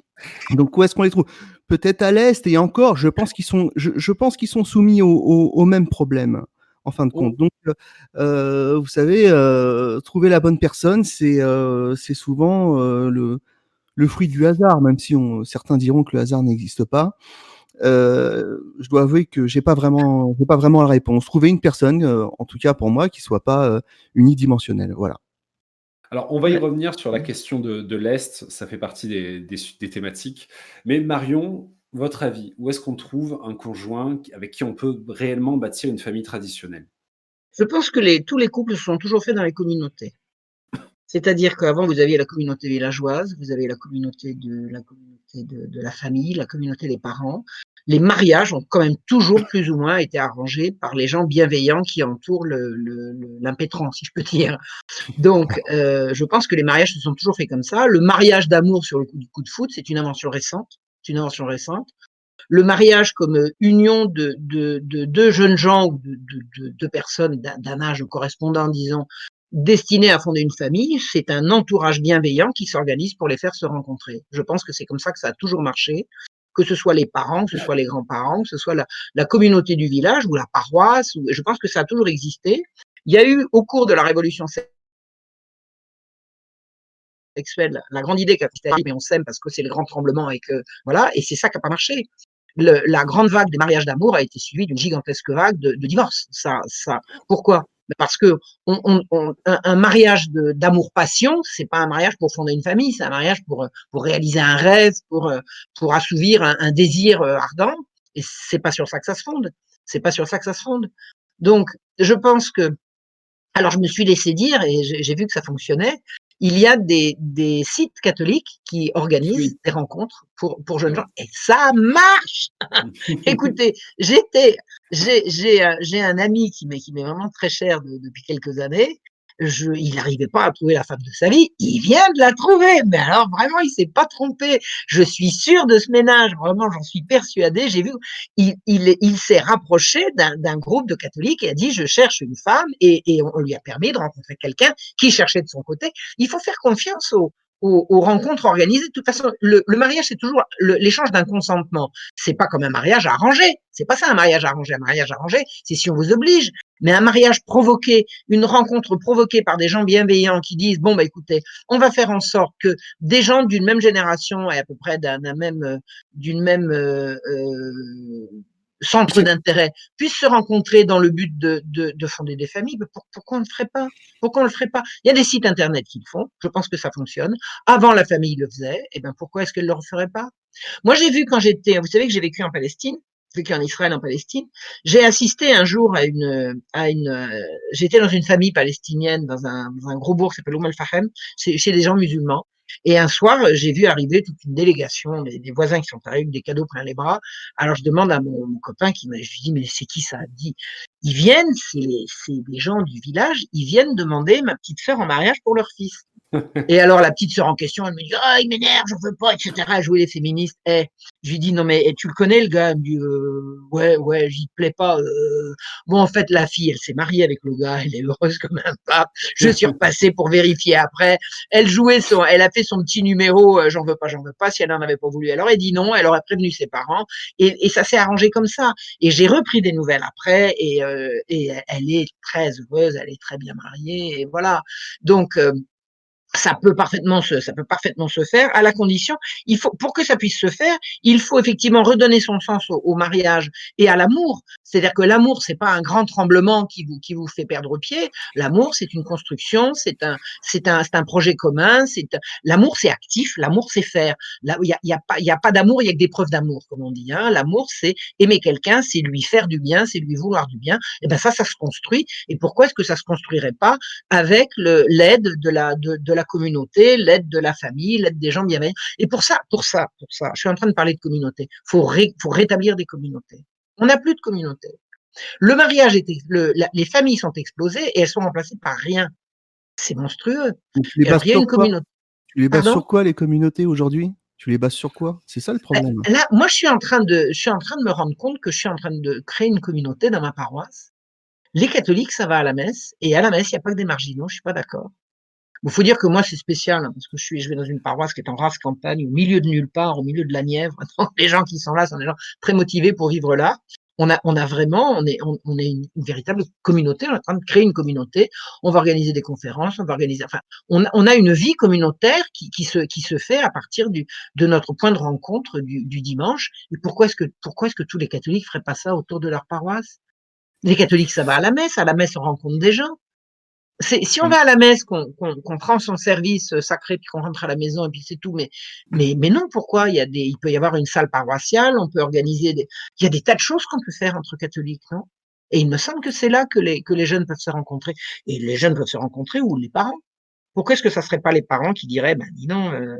Donc où est-ce qu'on les trouve? Peut-être à l'est et encore, je pense qu'ils sont, je, pense qu'ils sont soumis au, au, même problème en fin de compte. Oh. Donc, euh, vous savez, euh, trouver la bonne personne, c'est euh, c'est souvent le, le fruit du hasard, même si on, certains diront que le hasard n'existe pas. je dois avouer que j'ai pas vraiment, j'ai pas vraiment la réponse. Trouver une personne, en tout cas pour moi, qui soit pas unidimensionnelle. Voilà. Alors, on va y revenir sur la question de, l'Est, ça fait partie des, thématiques. Mais Marion, votre avis, où est-ce qu'on trouve un conjoint avec qui on peut réellement bâtir une famille traditionnelle? Je pense que tous les couples sont toujours faits dans les communautés. C'est-à-dire qu'avant, vous aviez la communauté villageoise, vous avez la communauté de la communauté de, la famille, la communauté des parents. Les mariages ont quand même toujours plus ou moins été arrangés par les gens bienveillants qui entourent l'impétrant, le, si je peux dire. Donc, euh, je pense que les mariages se sont toujours faits comme ça. Le mariage d'amour sur le coup du coup de foot, c'est une invention récente. C'est une invention récente le mariage comme union de, de, de deux jeunes gens ou de deux personnes d'un âge correspondant, disons, destiné à fonder une famille, c'est un entourage bienveillant qui s'organise pour les faire se rencontrer. Je pense que c'est comme ça que ça a toujours marché, que ce soit les parents, que ce soit les grands-parents, que ce soit la, communauté du village ou la paroisse. je pense que ça a toujours existé. Il y a eu au cours de la révolution sexuelle la grande idée qu'a mais on s'aime parce que c'est le grand tremblement et que voilà, et c'est ça qui n'a pas marché. la grande vague des mariages d'amour a été suivie d'une gigantesque vague de, de divorces. Ça, ça, pourquoi? Parce que un, mariage d'amour-passion, c'est pas un mariage pour fonder une famille, c'est un mariage pour, pour réaliser un rêve, pour, pour assouvir un, désir euh, ardent. Et c'est pas sur ça que ça se fonde. C'est pas sur ça que ça se fonde. Donc, je pense que, alors je me suis laissé dire et j'ai vu que ça fonctionnait, il y a des, des sites catholiques qui organisent des rencontres pour, pour jeunes gens et ça marche. Écoutez, j'étais, j'ai, j'ai, j'ai un ami qui m'est, qui m'est vraiment très cher depuis quelques années je, il n'arrivait pas à trouver la femme de sa vie, il vient de la trouver. Mais alors vraiment, il s'est pas trompé. Je suis sûr de ce ménage, vraiment, j'en suis persuadé. J'ai vu, il, il, il s'est rapproché d'un groupe de catholiques et a dit je cherche une femme et, et on lui a permis de rencontrer quelqu'un qui cherchait de son côté. Il faut faire confiance aux, aux, rencontres organisées. De toute façon, le, le mariage, c'est toujours l'échange d'un consentement. C'est pas comme un mariage arrangé. C'est pas ça un mariage arrangé. Un mariage arrangé, c'est si on vous oblige. Mais un mariage provoqué, une rencontre provoquée par des gens bienveillants qui disent bon bah écoutez, on va faire en sorte que des gens d'une même génération et à peu près d'un même d'une même euh, euh centre d'intérêt puissent se rencontrer dans le but de, de, de fonder des familles, pourquoi on ne le ferait pas? Pourquoi on le ferait pas? Il y a des sites internet qui le font, je pense que ça fonctionne. Avant, la famille le faisait, et eh ben pourquoi est-ce qu'elle ne le referait pas? Moi, j'ai vu quand j'étais, vous savez que j'ai vécu en Palestine, vécu en Israël, en Palestine, j'ai assisté un jour à une, à une, j'étais dans une famille palestinienne dans un, dans un gros bourg qui s'appelle Oum al-Fahem, chez des gens musulmans, et un soir, j'ai vu arriver toute une délégation, des, voisins qui sont arrivés des cadeaux plein les bras. Alors je demande à mon, copain qui m'a, je lui dis mais c'est qui ça? Dit Ils viennent, c'est des gens du village, ils viennent demander ma petite sœur en mariage pour leur fils. Et alors la petite sœur en question, elle me dit ah il m'énerve, j'en veux pas, etc. À jouer les féministes. Eh, je lui dis non mais eh, tu le connais le gars? Elle me dit euh, ouais ouais j'y plais pas. Euh. Bon en fait la fille elle s'est mariée avec le gars, elle est heureuse comme un pape. Je suis repassé pour vérifier après. Elle jouait son, elle a fait son petit numéro, euh, j'en veux pas, j'en veux pas. Si elle n'en avait pas voulu, elle aurait dit non, elle aurait prévenu ses parents et, et ça s'est arrangé comme ça. Et j'ai repris des nouvelles après et, et elle est très heureuse, elle est très bien mariée et voilà. Donc ça peut parfaitement se, ça peut parfaitement se faire à la condition, il faut, pour que ça puisse se faire, il faut effectivement redonner son sens au, mariage et à l'amour. C'est-à-dire que l'amour, c'est pas un grand tremblement qui vous, qui vous fait perdre pied. L'amour, c'est une construction, c'est un, c'est un, c'est un projet commun, c'est, l'amour, c'est actif, l'amour, c'est faire. Là, il y a, y a pas, il y a pas d'amour, il y a que des preuves d'amour, comme on dit, hein. L'amour, c'est aimer quelqu'un, c'est lui faire du bien, c'est lui vouloir du bien. Et ben, ça, ça se construit. Et pourquoi est-ce que ça se construirait pas avec l'aide de la, de, de la communauté, l'aide de la famille, l'aide des gens bienveillants? Et pour ça, pour ça, pour ça, je suis en train de parler de communauté. Faut, faut rétablir des communautés. On n'a plus de communauté. Le mariage était, le, les familles sont explosées et elles sont remplacées par rien. C'est monstrueux. Tu les bases, sur, quoi? tu les bases sur quoi les communautés aujourd'hui? Tu les bases sur quoi? C'est ça le problème. Là, moi, je suis en train de, je suis en train de me rendre compte que je suis en train de créer une communauté dans ma paroisse. Les catholiques, ça va à la messe, et à la messe, il n'y a pas que des marginaux. Je suis pas d'accord. Il faut dire que moi, c'est spécial, hein, parce que je suis, je vais dans une paroisse qui est en race campagne, au milieu de nulle part, au milieu de la Nièvre. Les gens qui sont là sont des gens très motivés pour vivre là. On a, on a vraiment, on est, on, est une, véritable communauté. On est en train de créer une communauté. On va organiser des conférences, on va organiser, enfin, on, on a une vie communautaire qui, qui se, qui se fait à partir du, de notre point de rencontre du, du dimanche. Et pourquoi est-ce que, pourquoi est-ce que tous les catholiques feraient pas ça autour de leur paroisse? Les catholiques, ça va à la messe. À la messe, on rencontre des gens si on mmh. va à la messe, qu'on prend son service euh, sacré, puis qu'on rentre à la maison, et puis c'est tout. Mais, mais, mais non, pourquoi? Il, y a des, il peut y avoir une salle paroissiale, on peut organiser des. Il y a des tas de choses qu'on peut faire entre catholiques, non? Et il me semble que c'est là que les, que les jeunes peuvent se rencontrer. Et les jeunes peuvent se rencontrer ou les parents. Pourquoi est-ce que ça serait pas les parents qui diraient, ben dis non, euh,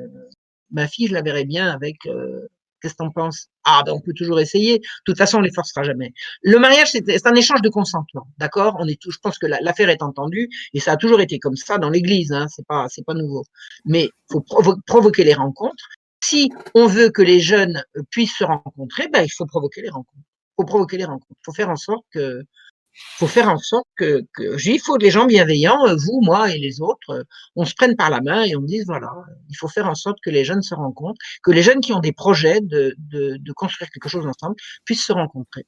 ma fille, je la verrais bien avec euh, Qu'est-ce que t'en Ah, ben on peut toujours essayer. De toute façon, on les forcera jamais. Le mariage, c'est un échange de consentement, d'accord? On est tout. Je pense que l'affaire est entendue et ça a toujours été comme ça dans l'Église. Hein, c'est pas, pas nouveau. Mais faut provoquer les rencontres. Si on veut que les jeunes puissent se rencontrer, ben il faut provoquer les rencontres. Il faut provoquer les rencontres. Faut faire en sorte que faut faire en sorte que, que il faut des gens bienveillants, euh, vous, moi et les autres, euh, on se prenne par la main et on dise voilà, il faut faire en sorte que les jeunes se rencontrent, que les jeunes qui ont des projets de, de, de construire quelque chose ensemble puissent se rencontrer.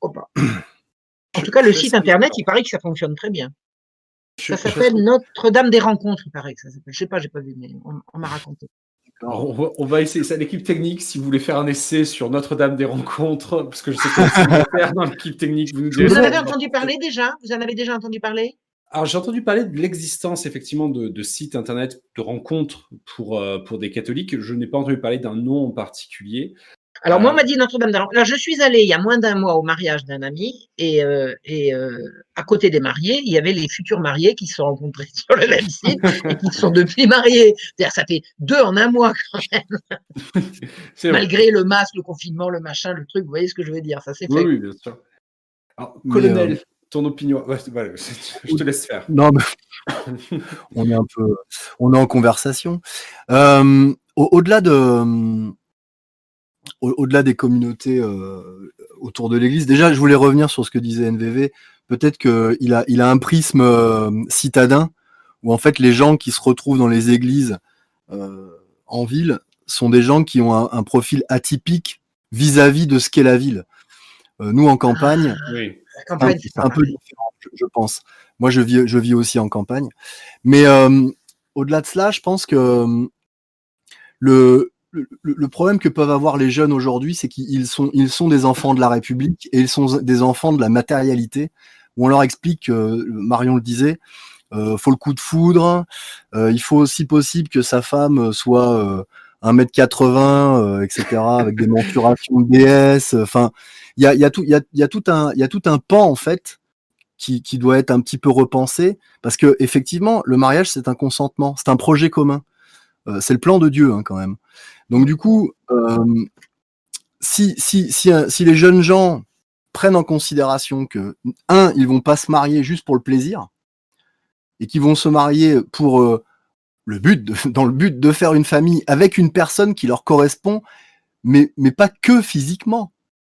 En tout cas, le site internet, il paraît que ça fonctionne très bien. Ça s'appelle Notre-Dame des rencontres, il paraît que ça s'appelle. Je sais pas, j'ai pas vu, mais on m'a raconté on, va, essayer. C'est l'équipe technique. Si vous voulez faire un essai sur Notre-Dame des rencontres, parce que je sais pas ce va faire dans l'équipe technique. Vous, vous en avez entendu parler déjà? Vous en avez déjà entendu parler? Alors j'ai entendu parler de l'existence effectivement de, sites internet de rencontres pour, euh, pour des catholiques. Je n'ai pas entendu parler d'un nom en particulier. Alors, moi, on m'a dit Notre-Dame-d'Alembert. Alors, je suis allée il y a moins d'un mois au mariage d'un ami et, euh, et euh, à côté des mariés, il y avait les futurs mariés qui se sont rencontrés sur le même site et qui sont depuis mariés. C'est-à-dire, ça fait deux en un mois quand même, c'est vrai. malgré le masque, le confinement, le machin, le truc. Vous voyez ce que je veux dire Ça s'est fait. Oui, oui, bien sûr. Alors, colonel, euh, ton opinion. Ouais, je te laisse faire. Non, mais on est un peu, on est en conversation. Euh, au- Au-delà de, au- au-delà des communautés euh, autour de l'Église, déjà, je voulais revenir sur ce que disait NVV. Peut-être qu'il a, il a un prisme euh, citadin où en fait les gens qui se retrouvent dans les églises euh, en ville sont des gens qui ont un, un profil atypique vis-à-vis de ce qu'est la ville. Euh, nous en campagne, Oui. La un, campagne, c'est un peu différent, je, je pense. Moi, je vis, je vis aussi en campagne. Mais euh, au-delà de cela, je pense que le, le, le problème que peuvent avoir les jeunes aujourd'hui, c'est qu'ils sont, ils sont des enfants de la République et ils sont des enfants de la matérialité, où on leur explique, euh, Marion le disait, euh, faut le coup de foudre, euh, il faut aussi possible que sa femme soit euh, 1m80, euh, etc., avec des monturations de DS. Enfin, il y a, y, a tout- y, a, y, a tout un- il y a tout un pan, en fait, qui, qui doit être un petit peu repensé, parce que effectivement, le mariage, c'est un consentement, c'est un projet commun. Euh, c'est le plan de Dieu, hein, quand même. Donc, du coup, euh, si, si, si, un- si les jeunes gens prennent en considération que, un, ils vont pas se marier juste pour le plaisir, et qu'ils vont se marier pour euh, le but, dans le but de faire une famille avec une personne qui leur correspond, mais, mais pas que physiquement.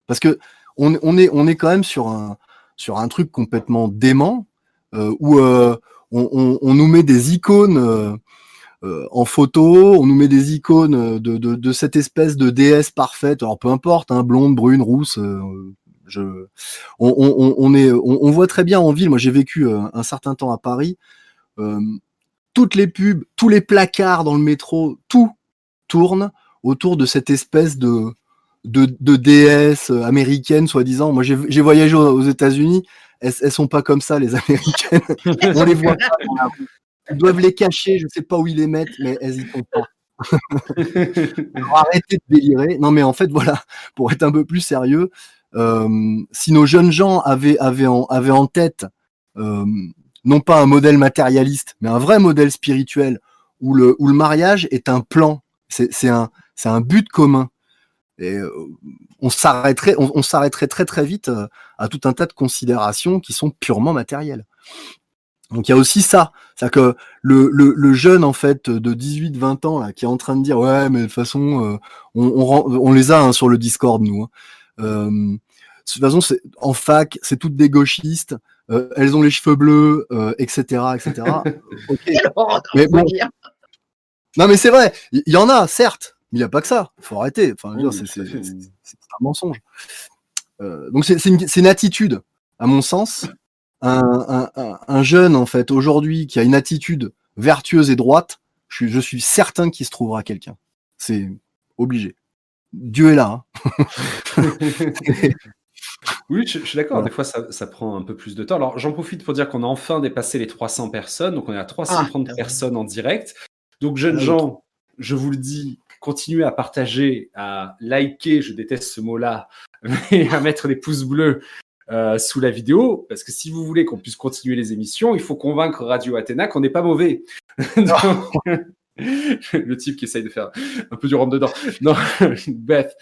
Parce que on, on, est, on est quand même sur un, sur un truc complètement dément, euh, où euh, on, on, nous met des icônes euh, euh, en photo, on nous met des icônes de, de, de cette espèce de déesse parfaite, alors peu importe, hein, blonde, brune, rousse, euh, on, est, on, voit très bien en ville, moi j'ai vécu euh, un certain temps à Paris, euh, toutes les pubs, tous les placards dans le métro, tout tourne autour de cette espèce de, de, déesse américaine, soi-disant. Moi, j'ai voyagé aux, États-Unis. Elles, elles sont pas comme ça, les américaines. On les voit pas. Ils doivent les cacher. Je sais pas où ils les mettent, mais elles y sont pas. Arrêtez de délirer. Non, mais en fait, voilà, pour être un peu plus sérieux, euh, si nos jeunes gens avaient, avaient, en, avaient en tête euh, non pas un modèle matérialiste, mais un vrai modèle spirituel où le, où le mariage est un plan, c'est un, un but commun. Et euh, on s'arrêterait, on, on s'arrêterait très très vite à tout un tas de considérations qui sont purement matérielles. Donc il y a aussi ça, c'est-à-dire que le, le, le jeune en fait de 18-20 ans là qui est en train de dire ouais mais de toute façon euh, on, on, rend- on les a hein, sur le Discord nous. hein. Euh, de toute façon c'est en fac c'est toutes des gauchistes, euh, elles ont les cheveux bleus, euh, etc etc. Mais bon. Non mais c'est vrai, il y, y en a certes, mais il n'y a pas que ça. Faut arrêter. Enfin, Oui, c'est un mensonge. Euh, donc c'est c'est une, c'est une attitude, à mon sens. Un, un- un- un jeune en fait aujourd'hui qui a une attitude vertueuse et droite, je suis, je suis certain qu'il se trouvera quelqu'un. C'est obligé. Dieu est là. hein. Oui, je, je suis d'accord. Voilà. Des fois, ça, ça prend un peu plus de temps. Alors, j'en profite pour dire qu'on a enfin dépassé les 300 personnes. Donc, on est à 330 Ah. personnes en direct. Donc, jeunes Ah, gens, je vous le dis, continuez à partager, à liker, je déteste ce mot-là, mais à mettre les pouces bleus euh, sous la vidéo. Parce que si vous voulez qu'on puisse continuer les émissions, il faut convaincre Radio Athéna qu'on n'est pas mauvais. Donc, le type qui essaye de faire un peu du rentre dedans. Non, bref.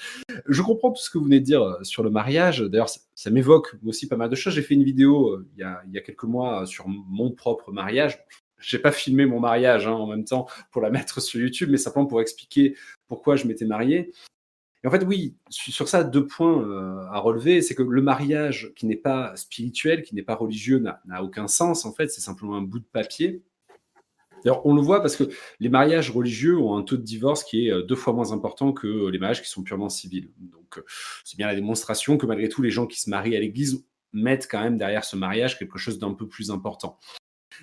Je comprends tout ce que vous venez de dire euh, sur le mariage. D'ailleurs, ça, ça m'évoque aussi pas mal de choses. J'ai fait une vidéo euh, il, y a, il y a quelques mois sur mon propre mariage. J'ai pas filmé mon mariage hein, en même temps pour la mettre sur YouTube, mais simplement pour expliquer pourquoi je m'étais marié. Et en fait, oui, su- sur ça, deux points euh, à relever. C'est que le mariage qui n'est pas spirituel, qui n'est pas religieux, n'a n'a aucun sens. En fait, c'est simplement un bout de papier. D'ailleurs, on le voit parce que les mariages religieux ont un taux de divorce qui est euh, deux fois moins important que les mariages qui sont purement civils. Donc, euh, c'est bien la démonstration que malgré tout, les gens qui se marient à l'église mettent quand même derrière ce mariage quelque chose d'un peu plus important.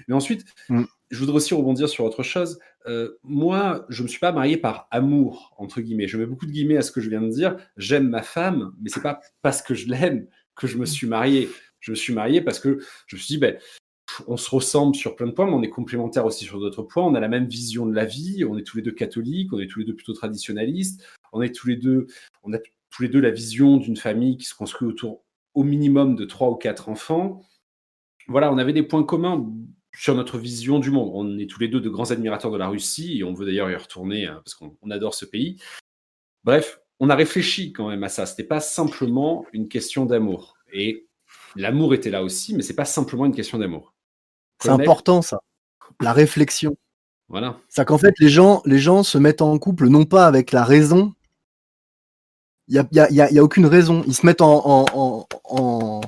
Mais ensuite, Mm. Je voudrais aussi rebondir sur autre chose. Euh, moi, je ne me suis pas marié par amour, entre guillemets. Je mets beaucoup de guillemets à ce que je viens de dire. J'aime ma femme, mais c'est pas parce que je l'aime que je me suis marié. Je me suis marié parce que je me suis dit, ben, on se ressemble sur plein de points, mais on est complémentaires aussi sur d'autres points. On a la même vision de la vie. On est tous les deux catholiques. On est tous les deux plutôt traditionnalistes. On est tous les deux, on a tous les deux la vision d'une famille qui se construit autour au minimum de trois ou quatre enfants. Voilà, on avait des points communs sur notre vision du monde. On est tous les deux de grands admirateurs de la Russie et on veut d'ailleurs y retourner hein, parce qu'on adore ce pays. Bref, on a réfléchi quand même à ça. C'était pas simplement une question d'amour. Et l'amour était là aussi, mais c'est pas simplement une question d'amour. C'est important ça, la réflexion. Voilà. C'est qu'en fait, les gens, les gens se mettent en couple non pas avec la raison. Il n'y a, y a, y a, aucune raison. Ils se mettent en, en, en,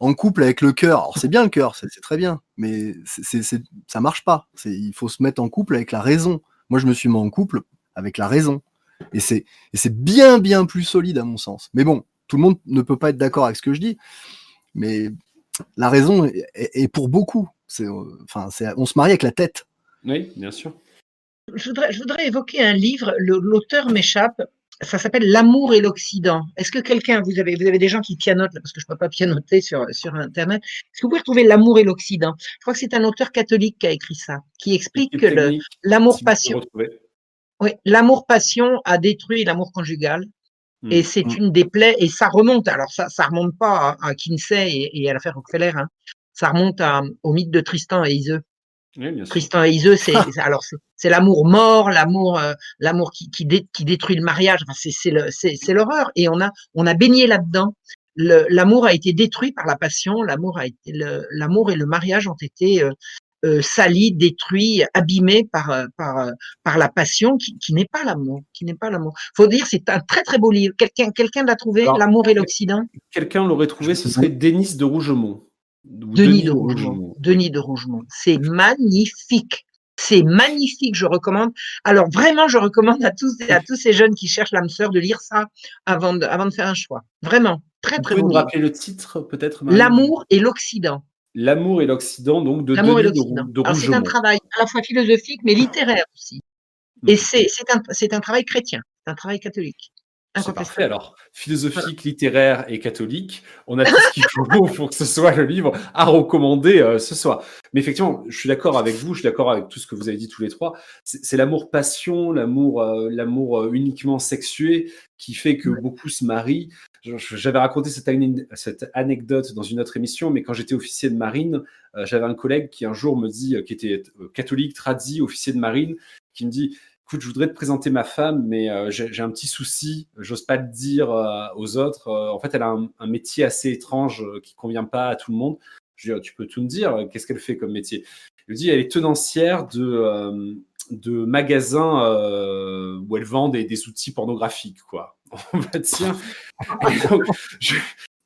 en couple avec le cœur. Alors c'est bien le cœur, c'est très bien, mais c'est ça marche pas. Il faut se mettre en couple avec la raison. Moi, je me suis mis en couple avec la raison. Et c'est bien, bien plus solide à mon sens. Mais bon, tout le monde ne peut pas être d'accord avec ce que je dis. Mais la raison est, pour beaucoup. Enfin, on se marie avec la tête. Oui, bien sûr. Je voudrais, je voudrais évoquer un livre, l'auteur m'échappe, ça s'appelle L'amour et l'Occident. Est-ce que quelqu'un, vous avez, vous avez des gens qui pianotent, parce que je ne peux pas pianoter sur, sur Internet, est-ce que vous pouvez retrouver L'amour et l'Occident? Je crois que c'est un auteur catholique qui a écrit ça, qui explique que l'amour-passion. Oui, l'amour-passion a détruit l'amour conjugal. Mmh. Et c'est mmh. une des plaies, et ça remonte, alors ça ça remonte pas à, Kinsey et, à l'affaire Rockefeller, hein. ça remonte à, au mythe de Tristan et Iseux. Tristan et Iseux, c'est alors c'est l'amour mort, l'amour euh, l'amour qui, qui, qui, détruit le mariage. Enfin, c'est l'horreur et on a on a baigné là-dedans. L'amour a été détruit par la passion. L'amour a été l'amour et le mariage ont été euh, euh, salis, détruits, abîmés par par par la passion qui, qui n'est pas l'amour, qui n'est pas l'amour. Faut dire c'est un très très beau livre. Quelqu'un quelqu'un l'a trouvé, L'amour et l'Occident? Quelqu'un l'aurait trouvé, ce serait Denis de Rougemont. Denis, de Rougemont. Denis de Rougemont. C'est magnifique. C'est magnifique, je recommande. Alors vraiment, je recommande à tous à tous ces jeunes qui cherchent l'âme sœur de lire ça avant de, avant de faire un choix. Vraiment, très très Vous pouvez nous rappeler le titre peut-être L'amour et l'Occident. L'amour et l'Occident, donc de L'amour et l'Occident. C'est un travail à la fois philosophique, mais littéraire aussi. Et mmh. c'est un, un travail chrétien, un travail catholique. C'est parfait alors. Philosophique, littéraire et catholique, on a tout ce qu'il faut pour que ce soit le livre à recommander euh, ce soir. Mais effectivement, je suis d'accord avec vous, je suis d'accord avec tout ce que vous avez dit tous les trois. C'est l'amour passion, l'amour euh, l'amour euh, uniquement sexué qui fait que beaucoup se marient. J'avais raconté cette, cette, anecdote dans une autre émission, mais quand j'étais officier de marine, j'avais un collègue qui un jour me dit, qui était catholique, tradit, officier de marine, qui me dit écoute, je voudrais te présenter ma femme, mais euh, j'ai un petit souci, j'ose pas le dire euh, aux autres. Euh, en fait, elle a un, métier assez étrange qui convient pas à tout le monde. Je dis, tu peux tout me dire, qu'est-ce qu'elle fait comme métier? Il me dit, elle est tenancière de, de magasins où elle vend des, des, outils pornographiques, quoi. On va dire. je,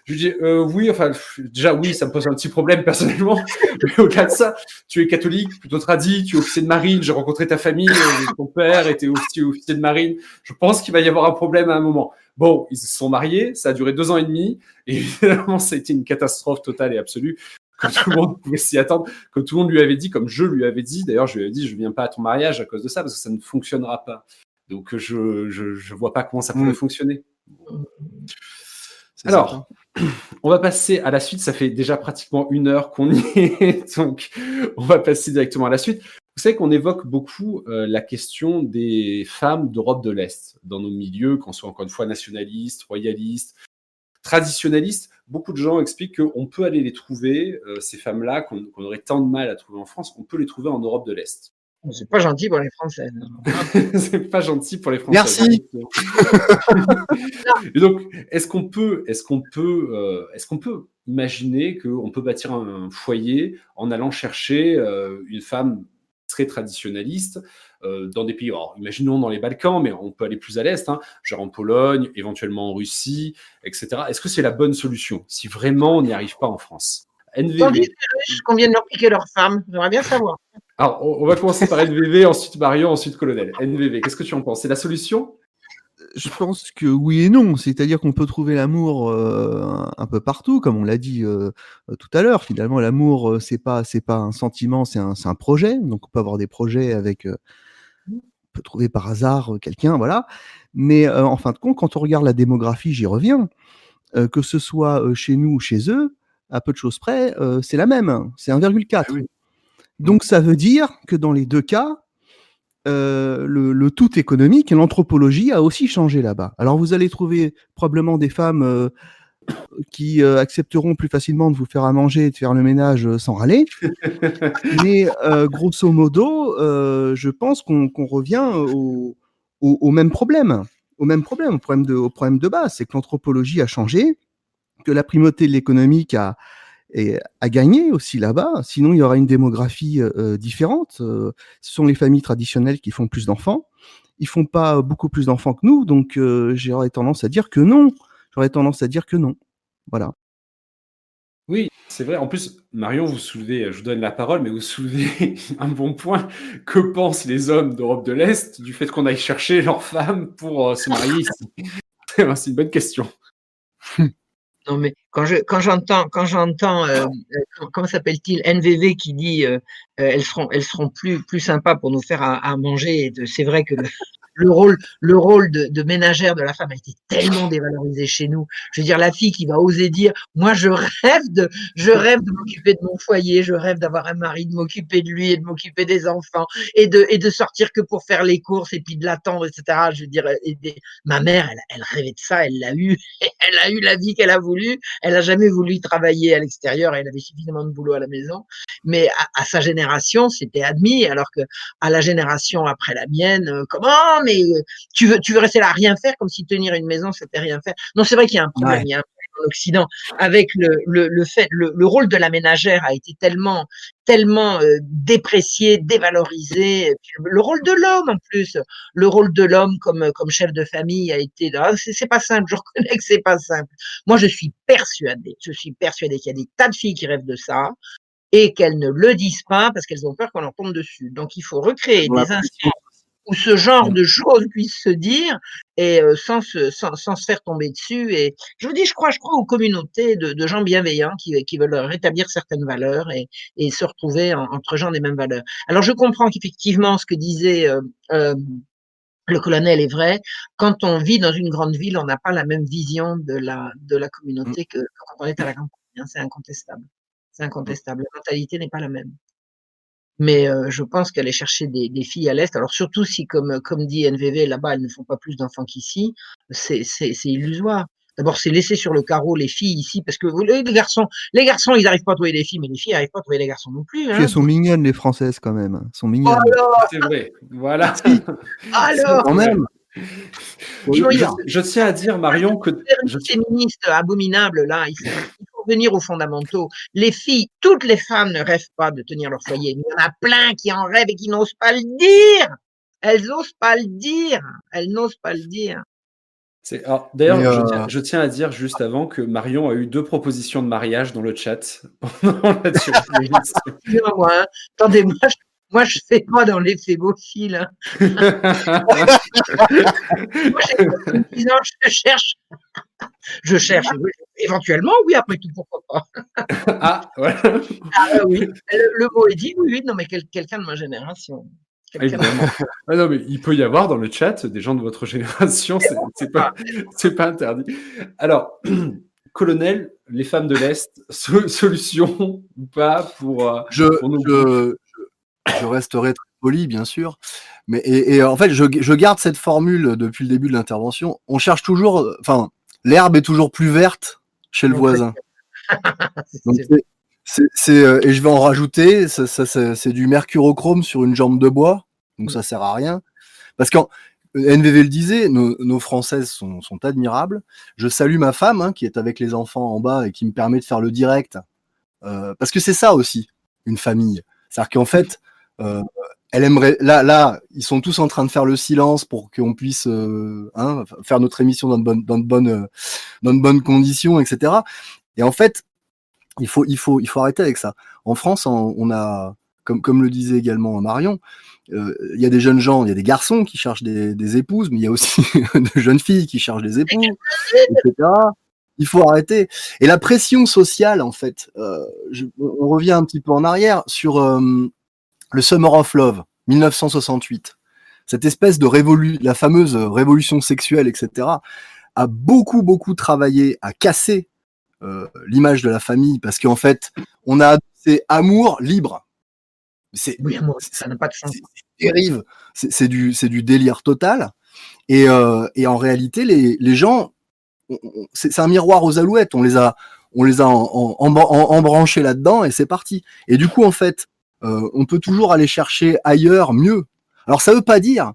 je lui dis euh, oui, enfin déjà oui, ça me pose un petit problème personnellement. Mais au-delà de ça, tu es catholique, plutôt tradit, tu es officier de marine. J'ai rencontré ta famille, euh, ton père était aussi officier de marine. Je pense qu'il va y avoir un problème à un moment. Bon, ils se sont mariés, ça a duré deux ans et demi, et évidemment, ça a été une catastrophe totale et absolue. Comme tout le monde pouvait s'y attendre, comme tout le monde lui avait dit, comme je lui avais dit. D'ailleurs, je lui avais dit, je viens pas à ton mariage à cause de ça parce que ça ne fonctionnera pas. Donc, je je, je vois pas comment ça pourrait mm. fonctionner. Alors, on va passer à la suite. Ça fait déjà pratiquement une heure qu'on y est, donc on va passer directement à la suite. Vous savez qu'on évoque beaucoup euh, la question des femmes d'Europe de l'Est dans nos milieux, qu'on soit encore une fois nationalistes, royalistes, traditionnalistes. Beaucoup de gens expliquent qu'on peut aller les trouver, euh, ces femmes-là, qu'on aurait tant de mal à trouver en France, on peut les trouver en Europe de l'Est. C'est pas gentil pour les Français. c'est pas gentil pour les Français. Merci. Et donc, est-ce qu'on peut, est-ce qu'on peut, euh, est-ce qu'on peut imaginer qu'on peut bâtir un foyer en allant chercher euh, une femme très traditionnaliste euh, dans des pays, alors, imaginons dans les Balkans, mais on peut aller plus à l'est, hein, genre en Pologne, éventuellement en Russie, etc. Est-ce que c'est la bonne solution si vraiment on n'y arrive pas en France? NVV. qu'on vienne leur piquer leur femme, j'aimerais bien savoir. Alors, on va commencer par NVV, ensuite Marion, ensuite Colonel. NVV, qu'est-ce que tu en penses? C'est la solution? Je pense que oui et non, c'est-à-dire qu'on peut trouver l'amour euh, un peu partout, comme on l'a dit euh, tout à l'heure. Finalement, l'amour euh, c'est pas c'est pas un sentiment, c'est un, un, projet. Donc on peut avoir des projets avec, on peut trouver par hasard quelqu'un, voilà. Mais en fin de compte, quand on regarde la démographie, j'y reviens, que ce soit chez nous ou chez eux, à peu de choses près, c'est la même, c'est 1,4. Donc ça veut dire que dans les deux cas, euh, le, le, tout économique, l'anthropologie a aussi changé là-bas. Alors vous allez trouver probablement des femmes euh, qui euh, accepteront plus facilement de vous faire à manger et de faire le ménage euh, sans râler. Mais euh, grosso modo, je pense qu'on qu revient au, au, au, même problème, au même problème, au problème de, au problème de base, c'est que l'anthropologie a changé, que la primauté de l'économique a, gagné aussi là-bas. Sinon, il y aura une démographie euh, différente. Euh, ce sont les familles traditionnelles qui font plus d'enfants. Ils font pas beaucoup plus d'enfants que nous, donc euh, j'aurais tendance à dire que non. J'aurais tendance à dire que non. Voilà. Oui, c'est vrai. En plus, Marion, vous soulevez, je vous donne la parole, mais vous soulevez un bon point. Que pensent les hommes d'Europe de l'Est du fait qu'on aille chercher leurs femmes pour se marier ici? C'est une bonne question. Non, mais quand je quand j'entends quand j'entends euh, comment s'appelle-t-il NVV qui dit euh, elles seront elles seront plus plus sympas pour nous faire à, à manger. C'est vrai que le rôle, le rôle de, de, ménagère de la femme a été tellement dévalorisé chez nous. Je veux dire, la fille qui va oser dire, moi, je rêve de, je rêve de m'occuper de mon foyer, je rêve d'avoir un mari, de m'occuper de lui et de m'occuper des enfants et de, et de sortir que pour faire les courses et puis de l'attendre, etc. Je veux dire, des... ma mère, elle, elle, rêvait de ça, elle l'a eu, elle a eu la vie qu'elle a voulu. Elle a jamais voulu travailler à l'extérieur, elle avait suffisamment de boulot à la maison. Mais à, à sa génération, c'était admis, alors que à la génération après la mienne, euh, comment mais euh, tu veux, tu veux rester là à rien faire, comme si tenir une maison, c'était rien faire. Non, c'est vrai qu'il y a un problème. Ouais. Il y a un problème en Occident avec le, le, le fait, le, le, rôle de la ménagère a été tellement, tellement euh, déprécié, dévalorisé. Le rôle de l'homme, en plus, le rôle de l'homme comme, comme chef de famille a été. Ah, c'est pas simple. Je reconnais que c'est pas simple. Moi, je suis persuadée, je suis persuadée qu'il y a des tas de filles qui rêvent de ça et qu'elles ne le disent pas parce qu'elles ont peur qu'on leur tombe dessus. Donc, il faut recréer ouais. des instances où ce genre de choses puisse se dire et euh, sans, se, sans, sans, se faire tomber dessus. Et je vous dis, je crois, je crois aux communautés de, de gens bienveillants qui, qui, veulent rétablir certaines valeurs et, et se retrouver en, entre gens des mêmes valeurs. Alors je comprends qu'effectivement, ce que disait euh, euh, le colonel est vrai. Quand on vit dans une grande ville, on n'a pas la même vision de la, de la communauté que quand on est à la campagne. Hein, c'est incontestable. C'est incontestable. La mentalité n'est pas la même mais euh, je pense qu'aller chercher des, des, filles à l'est, alors surtout si, comme, comme dit NVV, là-bas, elles ne font pas plus d'enfants qu'ici, c'est illusoire. D'abord, c'est laisser sur le carreau les filles ici, parce que les garçons, les garçons, ils n'arrivent pas à trouver des filles, mais les filles n'arrivent pas à trouver des garçons non plus. Hein. Puis elles sont mignonnes, les françaises, quand même. Elles sont mignonnes. C'est vrai. Voilà. Alors. Quand même. Je, je, je, tiens à dire, Marion, que. Je... féministes abominables, là, ils sont, revenir aux fondamentaux. Les filles, toutes les femmes ne rêvent pas de tenir leur foyer. Il y en a plein qui en rêvent et qui n'osent pas le dire. Elles n'osent pas le dire. Elles n'osent pas le dire. D'ailleurs, euh... je, tiens, je, tiens à dire juste avant que Marion a eu deux propositions de mariage dans le chat pendant la hein. Attendez-moi, je, moi, je fais pas dans l'effet beau fil. Hein. moi, je cherche. Je cherche. Éventuellement, oui, après tout, pourquoi pas. ah, ouais. Ah, oui. Le, le, mot est dit, oui, oui, non, mais quel, quelqu'un de ma génération. Évidemment. ah non, mais il peut y avoir dans le chat des gens de votre génération, c'est pas, pas interdit. Alors, colonel, les femmes de l'Est, solution ou pas pour, euh, je, pour nous... je, je resterai très poli, bien sûr. Mais et, et en fait, je, je, garde cette formule depuis le début de l'intervention. On cherche toujours, enfin, l'herbe est toujours plus verte chez le voisin. Donc, euh, et je vais en rajouter, ça, ça, c'est du mercurochrome sur une jambe de bois, donc ça sert à rien. Parce que NVV le disait, nos, nos françaises sont, sont, admirables. Je salue ma femme hein, qui est avec les enfants en bas et qui me permet de faire le direct. Euh, parce que c'est ça aussi, une famille. C'est-à-dire qu'en fait, euh, elle aimerait. Là, là, ils sont tous en train de faire le silence pour qu'on puisse euh, hein, faire notre émission dans de bonnes, dans de bonnes, dans de bonnes conditions, etc. Et en fait, il faut, il faut, il faut arrêter avec ça. En France, on, a, comme, comme le disait également Marion, euh, il y a des jeunes gens, il y a des garçons qui cherchent des, épouses, mais il y a aussi de jeunes filles qui cherchent des époux, etc. Il faut arrêter. Et la pression sociale, en fait, euh, on revient un petit peu en arrière sur euh, le Summer of Love, 1968. Cette espèce de révolution, la fameuse révolution sexuelle, etc., a beaucoup, beaucoup travaillé à casser euh, l'image de la famille parce qu'en fait, on a c'est amour libre. C'est Oui, amour, ça n'a pas de sens. dérive, c'est du, c'est du délire total. Et, euh, et en réalité, les, les gens, c'est un miroir aux alouettes. On les a, on les a en, en- en- en- embranchés là-dedans et c'est parti. Et du coup, en fait, euh, on peut toujours aller chercher ailleurs mieux. Alors, ça veut pas dire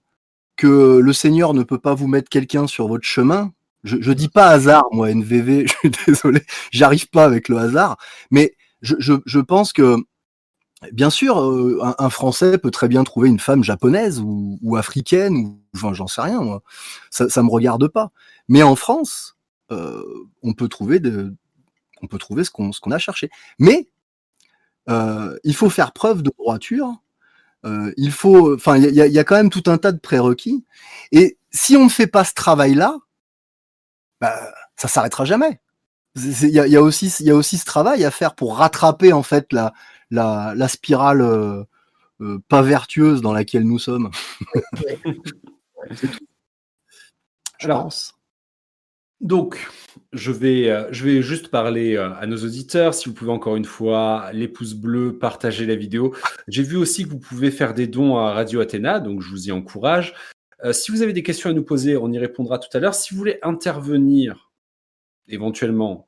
que le Seigneur ne peut pas vous mettre quelqu'un sur votre chemin. Je, je dis pas hasard, moi, NVV, je suis désolé, j'arrive pas avec le hasard, mais je, je, je pense que Bien sûr, euh, un, un Français peut très bien trouver une femme japonaise ou, ou africaine, ou enfin, j'en sais rien, moi. Ça, ça me regarde pas. Mais en France, euh, on peut trouver de, on peut trouver ce qu'on ce qu'on a cherché. Mais euh, il faut faire preuve de droiture. Euh, il faut, enfin, il y a, il y a quand même tout un tas de prérequis. Et si on ne fait pas ce travail-là, bah, ça s'arrêtera jamais. Il y a, il y a aussi, il y a aussi ce travail à faire pour rattraper en fait la la, la spirale euh, pas vertueuse dans laquelle nous sommes. Je Alors, pense. Donc, je vais, euh, je vais juste parler euh, à nos auditeurs. Si vous pouvez encore une fois, les pouces bleus, partager la vidéo. J'ai vu aussi que vous pouvez faire des dons à Radio Athéna, donc je vous y encourage. Euh, si vous avez des questions à nous poser, on y répondra tout à l'heure. Si vous voulez intervenir éventuellement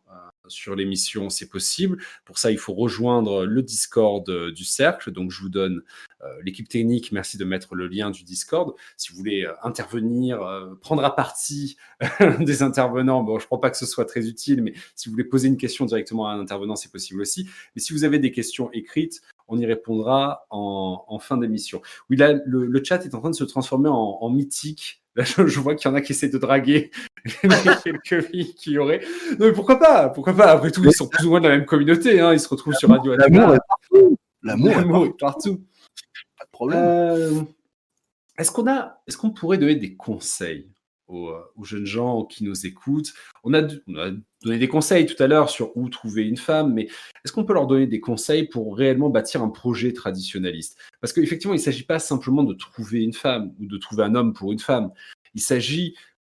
sur l'émission, c'est possible. Pour ça, il faut rejoindre le Discord euh, du cercle. Donc, je vous donne euh, l'équipe technique. Merci de mettre le lien du Discord. Si vous voulez euh, intervenir, prendre à partie des intervenants, bon, je ne crois pas que ce soit très utile, mais si vous voulez poser une question directement à un intervenant, c'est possible aussi. Mais si vous avez des questions écrites, on y répondra en, fin d'émission. Oui, là, le, chat est en train de se transformer en mythique. Là, je, je vois qu'il y en a qui essaient de draguer les quelques filles qu'il y aurait. Non, mais pourquoi pas? Pourquoi pas? Après tout, ils sont plus ou moins de la même communauté. Hein. Ils se retrouvent sur Radio L'amour est partout. L'amour est partout. est partout. Pas de problème. Euh, est-ce qu'on a, est-ce qu'on pourrait donner des conseils? Aux, euh, aux jeunes gens qui nous écoutent on a, on a donné des conseils tout à l'heure sur où trouver une femme, mais est-ce qu'on peut leur donner des conseils pour réellement bâtir un projet traditionnaliste? Parce qu'effectivement, il ne s'agit pas simplement de trouver une femme ou de trouver un homme pour une femme. Il s'agit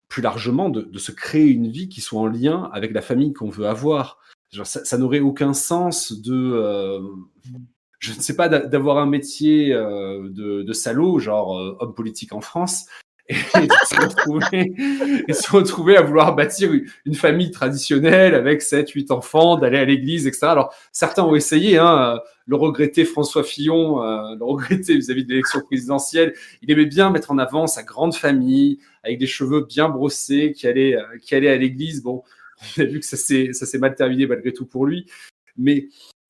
plus largement de, se créer une vie qui soit en lien avec la famille qu'on veut avoir. Ça, n'aurait aucun sens de, euh, je ne sais pas, d'a- d'avoir un métier euh, de, salaud, genre homme politique en France, et se retrouver, et se à vouloir bâtir une, famille traditionnelle avec 7, 8 enfants, d'aller à l'église, etc. Alors, certains ont essayé, hein, le regretté François Fillon, euh, le regretté vis-à-vis de l'élection présidentielle, il aimait bien mettre en avant sa grande famille, avec des cheveux bien brossés, qui allait, euh, qui allait à l'église. Bon, on a vu que ça s'est ça s'est mal terminé malgré tout pour lui, mais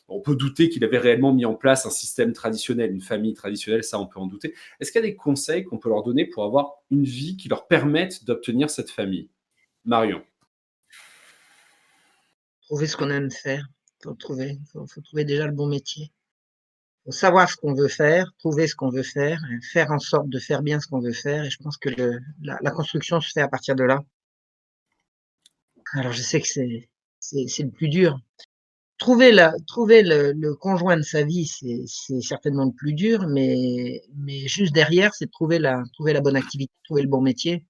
on peut douter qu'il avait réellement mis en place un système traditionnel, une famille traditionnelle, ça on peut en douter. Est-ce qu'il y a des conseils qu'on peut leur donner pour avoir une vie qui leur permette d'obtenir cette famille? Marion. Trouver ce qu'on aime faire. Faut trouver, faut, trouver déjà le bon métier. Faut savoir ce qu'on veut faire, trouver ce qu'on veut faire, faire en sorte de faire bien ce qu'on veut faire. Et je pense que la, construction se fait à partir de là. Alors je sais que c'est le plus dur. Trouver la trouver le, le conjoint de sa vie, c'est c'est certainement le plus dur, mais mais juste derrière, c'est trouver la trouver la bonne activité, trouver le bon métier,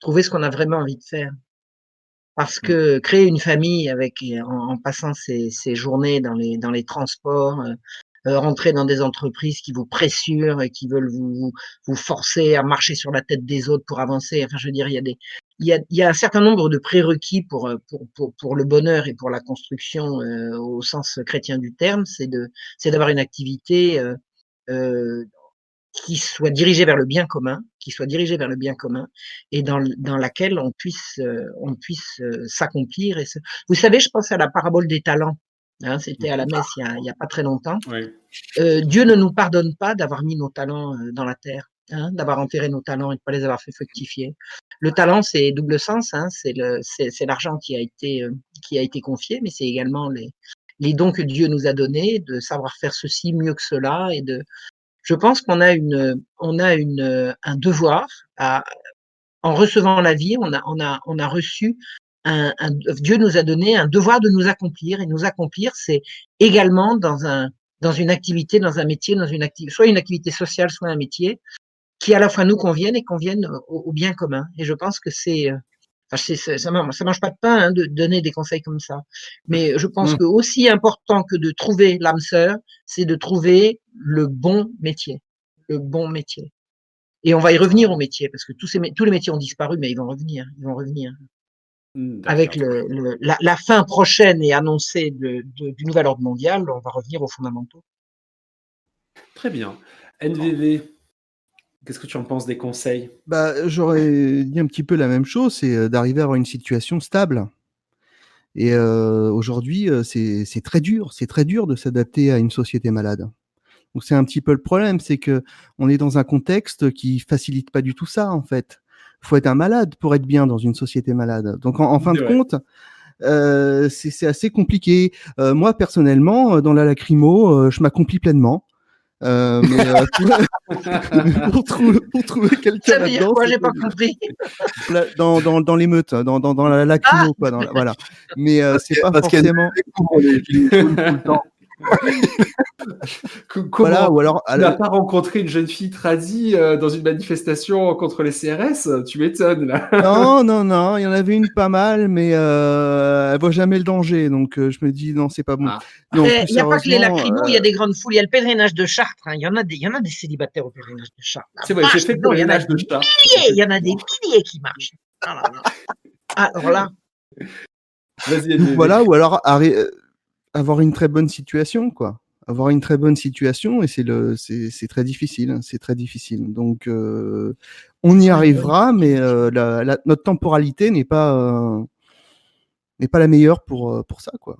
trouver ce qu'on a vraiment envie de faire. Parce que créer une famille avec en, en passant ses, ses journées dans les dans les transports, euh, rentrer dans des entreprises qui vous pressurent et qui veulent vous, vous vous forcer à marcher sur la tête des autres pour avancer. Enfin, je veux dire, il y a des il y a, il y a un certain nombre de prérequis pour euh, pour pour, pour le bonheur et pour la construction euh, au sens chrétien du terme. C'est de c'est d'avoir une activité euh, euh, qui soit dirigée vers le bien commun, qui soit dirigée vers le bien commun, et dans, dans laquelle on puisse, euh, on puisse euh, s'accomplir. Et. Vous savez, je pense à la parabole des talents. Hein, C'était à la messe il y a, pas très longtemps. Oui. Euh, Dieu ne nous pardonne pas d'avoir mis nos talents euh, dans la terre, hein, d'avoir enterré nos talents et de pas les avoir fait fructifier. Le talent, c'est double sens. Hein, c'est l'argent qui a été, euh, qui a été confié, mais c'est également les, les dons que Dieu nous a donnés, de savoir faire ceci mieux que cela et de, je pense qu'on a une, on a une, un devoir à, en recevant la vie, on a, on a, on a reçu un, un- Dieu nous a donné un devoir de nous accomplir et nous accomplir, c'est également dans un, dans une activité, dans un métier, dans une activité, soit une activité sociale, soit un métier qui à la fois nous conviennent et conviennent au, au bien commun. Et je pense que c'est, euh, enfin, ça, mange, ça mange pas de pain hein, de donner des conseils comme ça. Mais je pense Mm. que aussi important que de trouver l'âme sœur, c'est de trouver le bon métier. Le bon métier. Et on va y revenir au métier, parce que tous, ces, tous les métiers ont disparu, mais ils vont revenir. Ils vont revenir. Hmm, Avec le, le- la, la fin prochaine et annoncée de, de- du nouvel ordre mondial, on va revenir aux fondamentaux. Très bien. NVV, qu'est-ce que tu en penses des conseils? Bah, j'aurais dit un petit peu la même chose, c'est euh, d'arriver à avoir une situation stable. Et euh, aujourd'hui, euh, c'est c'est très dur, c'est très dur de s'adapter à une société malade. Donc c'est un petit peu le problème, c'est que on est dans un contexte qui facilite pas du tout ça en fait. Faut être un malade pour être bien dans une société malade. Donc en, en fin de vrai. compte, euh, c'est assez compliqué. Euh, moi personnellement, euh, dans la lacrymo, euh, je m'accomplis pleinement. Euh, mais euh, pour, pour trouver, pour trouver quelqu'un là-dedans, J'ai pas compris. Dans, dans, dans l'émeute, dans, dans, dans la lacrymo, quoi, dans la- voilà. Mais euh, c'est pas parce forcément. tout le temps. Comment Voilà, ou alors. tu n'as pas rencontré une jeune fille tradie euh, dans une manifestation contre les CRS Tu m'étonnes là. Non, non, non, il y en avait une pas mal, mais euh, elle voit jamais le danger, donc euh, je me dis non, c'est pas bon. Ah. Il n'y a pas que les lacrymos, euh, il y a des grandes foules. Il y a le pèlerinage de Chartres. hein. Il y en a des, il y en a des célibataires au pèlerinage de Chartres. C'est vrai, j'ai fait le non, il y en a pèlerinage de milliers, Il y en a des milliers qui marchent. Ah là. Alors là, Vas-y, voilà, ou alors avoir une très bonne situation, quoi. Avoir une très bonne situation, et c'est le, c'est très difficile, hein, c'est très difficile. Donc, euh, on y arrivera, mais euh, la, la- notre temporalité n'est pas, euh, n'est pas la meilleure pour, pour ça, quoi.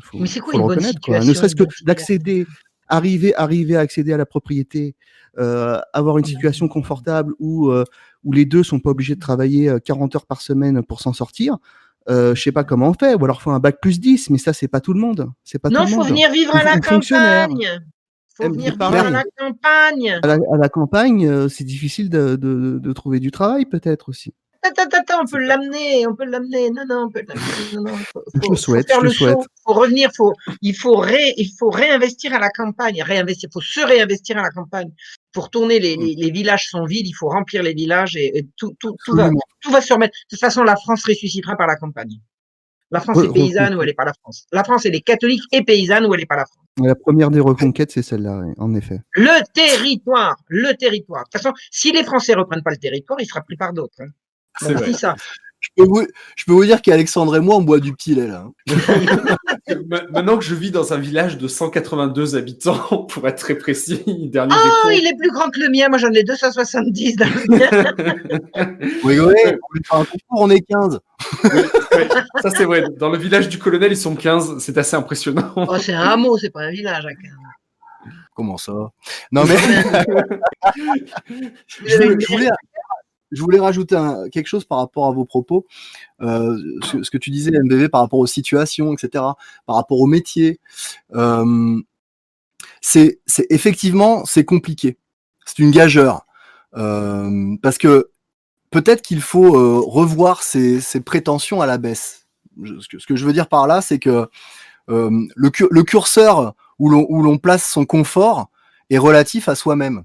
Faut, Mais c'est quoi faut une le bonne reconnaître, quoi. Ne situation, serait-ce que d'accéder, arriver, arriver à accéder à la propriété, euh, avoir une situation confortable où, euh, où les deux sont pas obligés de travailler euh, 40 heures par semaine pour s'en sortir. Euh, je sais pas comment on fait, ou alors faut un bac plus 10, mais ça c'est pas tout le monde. C'est pas non, tout le faut venir vivre à la campagne. Faut Eh, venir vivre à la campagne. À la, à la campagne, euh, c'est difficile de, de, de trouver du travail peut-être aussi. On peut l'amener, on peut l'amener. Non, non, on peut l'amener. Je le souhaite, faut faire je le souhaite. saut, faut revenir, faut, il faut ré, il faut réinvestir à la campagne, réinvestir, faut se réinvestir à la campagne. Pour tourner, les, les, les villages sont vides, il faut remplir les villages et, et tout, tout, tout va, tout va se remettre. De toute façon, la France ressuscitera par la campagne. La France est paysanne ou elle n'est pas la France. La France, elle est catholique et paysanne ou elle n'est pas la France. La première des reconquêtes, c'est celle-là, en effet. Le territoire, le territoire. De toute façon, si les Français reprennent pas le territoire, il sera pris par d'autres. hein. C'est vrai. ça. Je peux vous, je peux vous dire qu'Alexandre et moi, on boit du petit lait là. hein. Ma- Maintenant que je vis dans un village de 182 habitants, pour être très précis, dernier Oh, il est plus grand que le mien. Moi, j'en ai 270 dans le mien. Vous rigolez On va faire un concours, on est 15. Oui, oui, ça c'est vrai. Dans le village du colonel, ils sont 15. C'est assez impressionnant. Oh, c'est un hameau, c'est pas un village. hein. Comment ça? Non mais je, voulais, je voulais- je voulais rajouter un- quelque chose par rapport à vos propos. Euh, ce, que tu disais, MBV, par rapport aux situations, etc., par rapport au métier. Euh, c'est effectivement, c'est compliqué. C'est une gageure. Euh, parce que peut-être qu'il faut revoir ses, prétentions à la baisse. Ce, que, je veux dire par là, c'est que le, cur- le curseur où l'on place son confort est relatif à soi-même.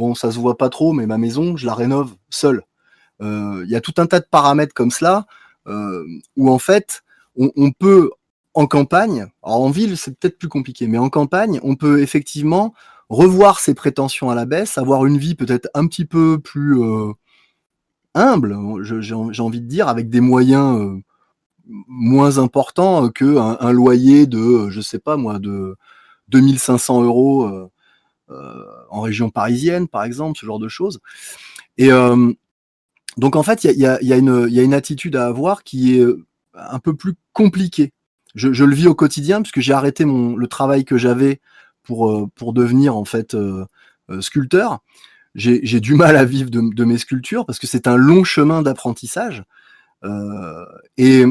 Bon, ça se voit pas trop, mais ma maison, je la rénove seule. Euh, Il y a tout un tas de paramètres comme cela euh, où en fait, on, peut en campagne, alors en ville c'est peut-être plus compliqué, mais en campagne, on peut effectivement revoir ses prétentions à la baisse, avoir une vie peut-être un petit peu plus euh, humble, j'ai envie de dire, avec des moyens euh, moins importants qu'un un loyer de, je sais pas moi, de 2500 euros euh, euh, en région parisienne, par exemple, ce genre de choses. Et euh, donc, en fait, il y a, une- attitude à avoir qui est euh, un peu plus compliquée. Je, le vis au quotidien puisque j'ai arrêté le travail que j'avais pour, euh, devenir en fait euh, euh, sculpteur. J'ai du mal à vivre de, mes sculptures parce que c'est un long chemin d'apprentissage. Euh, et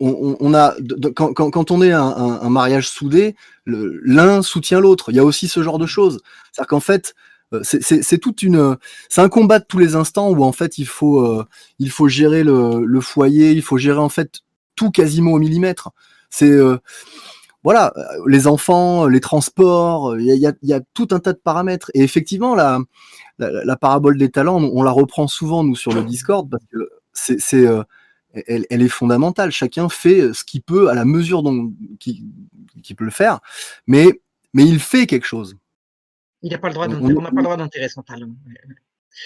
on, a, quand, on est un, mariage soudé, l'un soutient l'autre. Il y a aussi ce genre de choses. C'est-à-dire qu'en fait, euh, c'est- toute une, c'est un combat de tous les instants où en fait il faut, euh, il faut gérer le, foyer, il faut gérer en fait tout quasiment au millimètre. C'est euh, voilà, les enfants, les transports, il y a, tout un tas de paramètres. Et effectivement, la, la, parabole des talents, on, la reprend souvent nous sur le Discord parce que c'est, elle, elle est fondamentale. Chacun fait ce qu'il peut à la mesure dont qui, qui peut le faire, mais mais il fait quelque chose. Il n'a pas le droit On- n'a pas le droit d'enterrer son talent.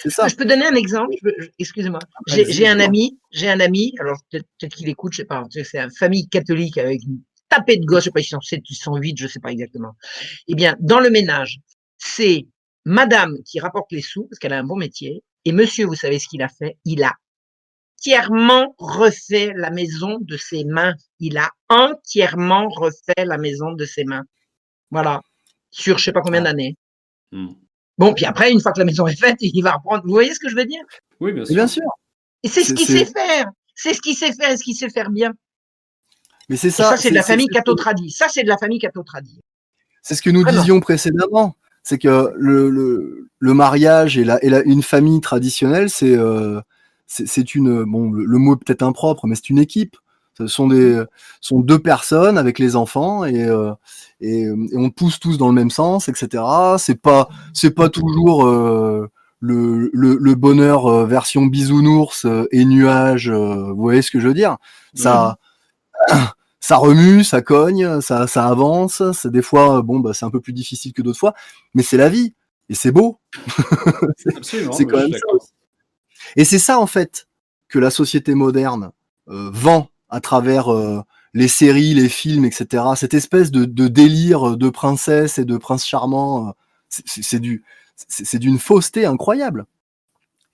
Ça. Je peux donner un exemple. Excusez-moi. J'ai Vas-y, j'ai un ami, j'ai un ami. Alors peut-être qu'il écoute, je sais pas. C'est une famille catholique avec une tapée de gosses. Je sais pas, ils sont 7, ils sont 8, je sais pas exactement. Eh bien, dans le ménage, c'est Madame qui rapporte les sous parce qu'elle a un bon métier. Et Monsieur, vous savez ce qu'il a fait? Il a entièrement refait la maison de ses mains. Il a entièrement refait la maison de ses mains. Voilà. Sur je sais pas combien Ah. d'années. Hmm. Bon, puis après, une fois que la maison est faite, il va reprendre. Vous voyez ce que je veux dire? Oui, bien Et sûr. bien sûr. Et c'est ce qu'il sait faire. C'est ce qu'il sait faire et ce qu'il sait faire bien. Mais c'est Et ça. ça, c'est de la famille catho-tradie. Ça, c'est de la famille catho-tradie. C'est ce que nous Vraiment. disions précédemment. C'est que le, le, le mariage et, la, et la, une famille traditionnelle, c'est euh, c'est une. Bon, le, le mot est peut-être impropre, mais c'est une équipe. Ce sont, des, sont deux personnes avec les enfants et, euh, et, et on pousse tous dans le même sens, etc. C'est pas, c'est pas toujours euh, le, le, le bonheur euh, version bisounours euh, et nuages. euh, vous voyez ce que je veux dire? Ça, ça remue, ça cogne, ça, ça avance. C'est des fois, bon, bah, c'est un peu plus difficile que d'autres fois, mais c'est la vie et c'est beau. C'est quand même ça. Et c'est ça en fait que la société moderne euh, vend à travers euh, les séries, les films, etc. Cette espèce de, de délire de princesse et de prince charmant, euh, c'est- du, c'est d'une fausseté incroyable.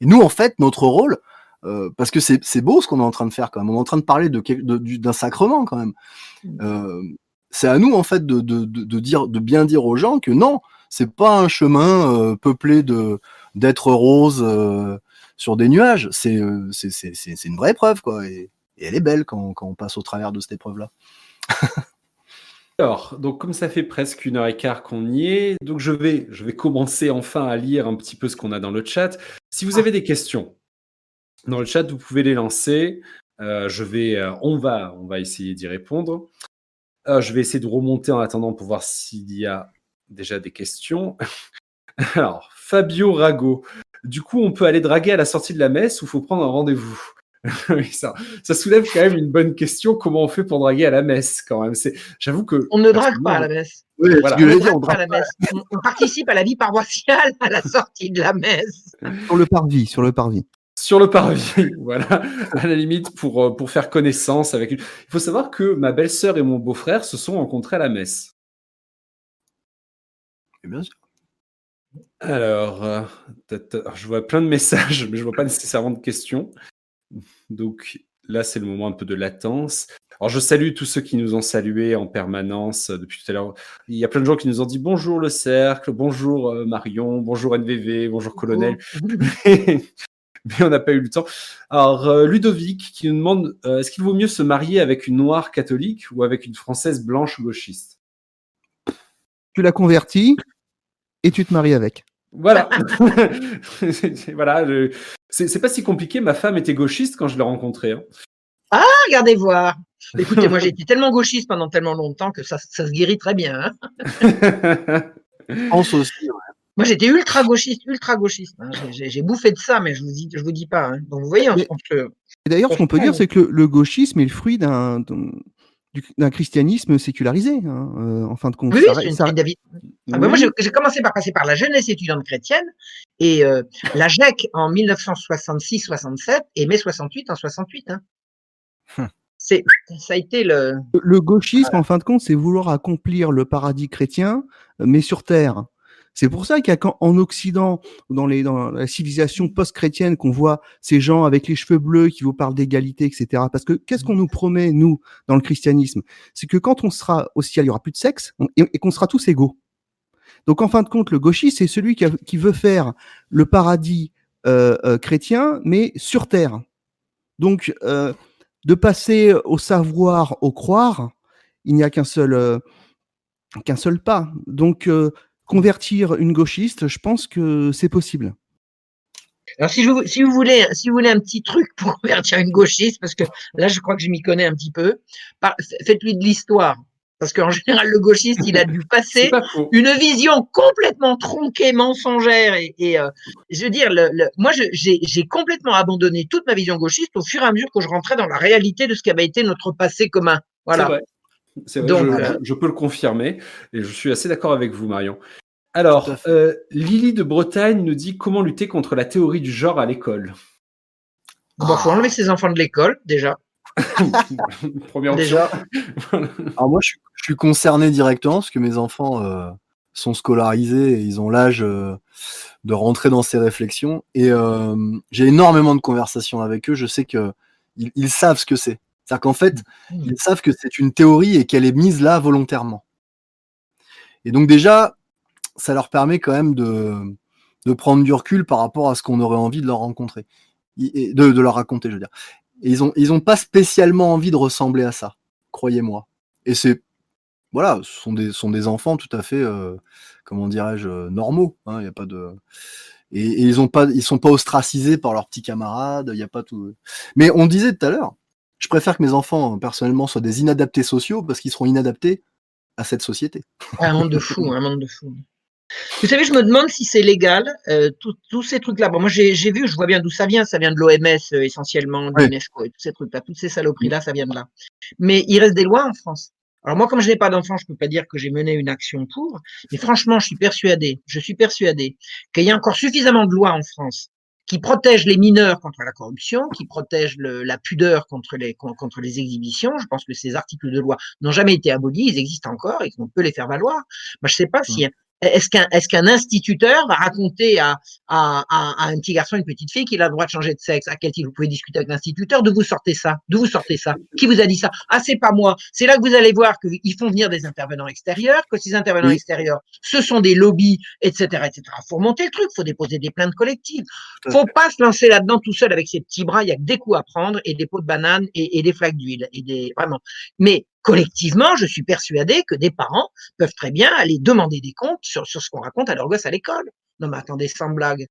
Et nous, en fait, notre rôle, euh, parce que c'est beau ce qu'on est en train de faire quand même. On est en train de parler de quel- de- d'un sacrement quand même. Euh, c'est à nous en fait de, de, de, de dire, de bien dire aux gens que non, c'est pas un chemin euh, peuplé de d'être rose euh, sur des nuages. C'est euh, c'est une vraie épreuve quoi. Et, et elle est belle quand, quand on passe au travers de cette épreuve là. Alors, donc comme ça fait presque une heure et quart qu'on y est, donc je vais, je vais commencer enfin à lire un petit peu ce qu'on a dans le chat. Si vous avez des questions dans le chat, vous pouvez les lancer. Euh, je vais, euh, on va, on va essayer d'y répondre. Euh, je vais essayer de remonter en attendant pour voir s'il y a déjà des questions. Alors, Fabio Rago. Du coup, on peut aller draguer à la sortie de la messe ou faut prendre un rendez-vous ça, ça soulève quand même une bonne question. Comment on fait pour draguer à la messe quand même C'est, j'avoue que On ne drague pas à la messe. Oui, Voilà. On j'allais ne dire, on drague pas à la messe. On, on participe à la vie paroissiale à la sortie de la messe. Sur le parvis, sur le parvis. sur le parvis, voilà, à la limite pour, euh, pour faire connaissance avec une. Il faut savoir que ma belle-sœur et mon beau-frère se sont rencontrés à la messe. Bien sûr. Alors, euh, alors, je vois plein de messages, mais je vois pas nécessairement de questions. Donc là, c'est le moment un peu de latence. Alors, je salue tous ceux qui nous ont salués en permanence euh, depuis tout à l'heure. Il y a plein de gens qui nous ont dit bonjour le cercle, bonjour euh, Marion, bonjour NVV, bonjour colonel. mais on n'a pas eu le temps. Alors, Ludovic qui nous demande euh, est-ce qu'il vaut mieux se marier avec une noire catholique ou avec une française blanche gauchiste? Tu la convertis et tu te maries avec. Voilà. voilà. je- C'est c'est pas si compliqué. Ma femme était gauchiste quand je l'ai rencontrée. hein. Ah, regardez voir. Écoutez, moi j'ai été tellement gauchiste pendant tellement longtemps que ça, ça se guérit très bien. hein. Aussi. ouais. Moi j'étais ultra gauchiste, ultra gauchiste. hein. J'ai- bouffé de ça, mais je vous dis, je vous dis pas. hein. Donc vous voyez, Mais- Et d'ailleurs, ce qu'on peut dire, c'est que le, le gauchisme est le fruit d'un d'un- du- d'un christianisme sécularisé, hein, euh, en fin de compte. Oui, Ça ça- David. Ah moi, j'ai commencé par passer par la jeunesse étudiante chrétienne et euh, la GEC en 1966-67 et mai 68 en 68. Hein. Hum. C'est, ça a été le. Le gauchisme, en fin de compte, c'est vouloir accomplir le paradis chrétien, mais sur terre. C'est pour ça qu'il en Occident, dans, les, dans la civilisation post-chrétienne, qu'on voit ces gens avec les cheveux bleus qui vous parlent d'égalité, etc. Parce que qu'est-ce qu'on nous promet, nous, dans le christianisme? C'est que quand on sera au ciel, il y aura plus de sexe et, qu'on sera tous égaux. Donc, en fin de compte, le gauchiste, c'est celui qui, veut faire le paradis euh, euh, chrétien, mais sur terre. Donc, euh, de passer au savoir au croire, il n'y a qu'un seul, qu'un seul pas. Donc, convertir une gauchiste, je pense que c'est possible. Alors si, je, si vous voulez, si vous voulez un petit truc pour convertir une gauchiste, parce que là je crois que je m'y connais un petit peu, faites-lui de l'histoire. Parce qu'en général, le gauchiste, il a dû passer une vision complètement tronquée, mensongère. Et, et, euh, je veux dire, le, le- moi, j'ai complètement abandonné toute ma vision gauchiste au fur et à mesure que je rentrais dans la réalité de ce qu'avait été notre passé commun. Voilà. C'est vrai, Donc, je, je peux le confirmer et je suis assez d'accord avec vous, Marion. Alors, euh, Lily de Bretagne nous dit comment lutter contre la théorie du genre à l'école. Bon, faut enlever ses enfants de l'école, déjà. Première option. Déjà. Alors moi, je suis, je suis concerné directement parce que mes enfants euh, sont scolarisés et ils ont l'âge euh, de rentrer dans ces réflexions. Et euh, j'ai énormément de conversations avec eux. Je sais que ils, ils savent ce que c'est. C'est-à-dire qu'en fait, ils savent que c'est une théorie et qu'elle est mise là volontairement. Et donc déjà, ça leur permet quand même de, de prendre du recul par rapport à ce qu'on aurait envie de leur rencontrer, de, de leur raconter, je veux dire. Et ils ont, ils ont pas spécialement envie de ressembler à ça, croyez-moi. Et c'est, voilà, ce sont des, sont des enfants tout à fait, euh, comment dirais-je, euh, normaux. Il y a pas de, et, et ils ont pas, ils sont pas ostracisés par leurs petits camarades. Il y a pas tout. Mais on disait tout à l'heure, je préfère que mes enfants, personnellement, soient des inadaptés sociaux parce qu'ils seront inadaptés à cette société. Un monde de fou, un monde de fou. Vous savez, je me demande si c'est légal, euh, tous ces trucs-là. Bon, moi, j'ai vu, je vois bien d'où ça vient. Ça vient de l'OMS euh, essentiellement, de l'UNESCO et tous ces trucs-là. Toutes ces saloperies-là, ça vient de là. Mais il reste des lois en France. Alors moi, comme je n'ai pas d'enfant, je peux pas dire que j'ai mené une action pour. Mais franchement, je suis persuadé, je suis persuadé qu'il y a encore suffisamment de lois en France qui protègent les mineurs contre la corruption, qui protègent le- la pudeur contre les, con- contre les exhibitions. Je pense que ces articles de loi n'ont jamais été abolis, ils existent encore et qu'on peut les faire valoir. Moi, je sais pas si est-ce qu'un est-ce qu'un instituteur va raconter à, à, à, à un petit garçon, une petite fille qu'il a le droit de changer de sexe? À quel titre vous pouvez discuter avec l'instituteur D'où vous sortez ça D'où vous sortez ça Qui vous a dit ça? Ah, c'est pas moi. C'est là que vous allez voir qu'ils font venir des intervenants extérieurs, que ces intervenants Oui. extérieurs, ce sont des lobbies, etc., etc. Faut remonter le truc, faut déposer des plaintes collectives. Faut pas se lancer là-dedans tout seul avec ses petits bras. Il y a que des coups à prendre et des pots de banane et, et des flaques d'huile et des vraiment. Mais collectivement, je suis persuadé que des parents peuvent très bien aller demander des comptes sur, sur ce qu'on raconte à leur gosse à l'école. Non, mais attendez, sans blague.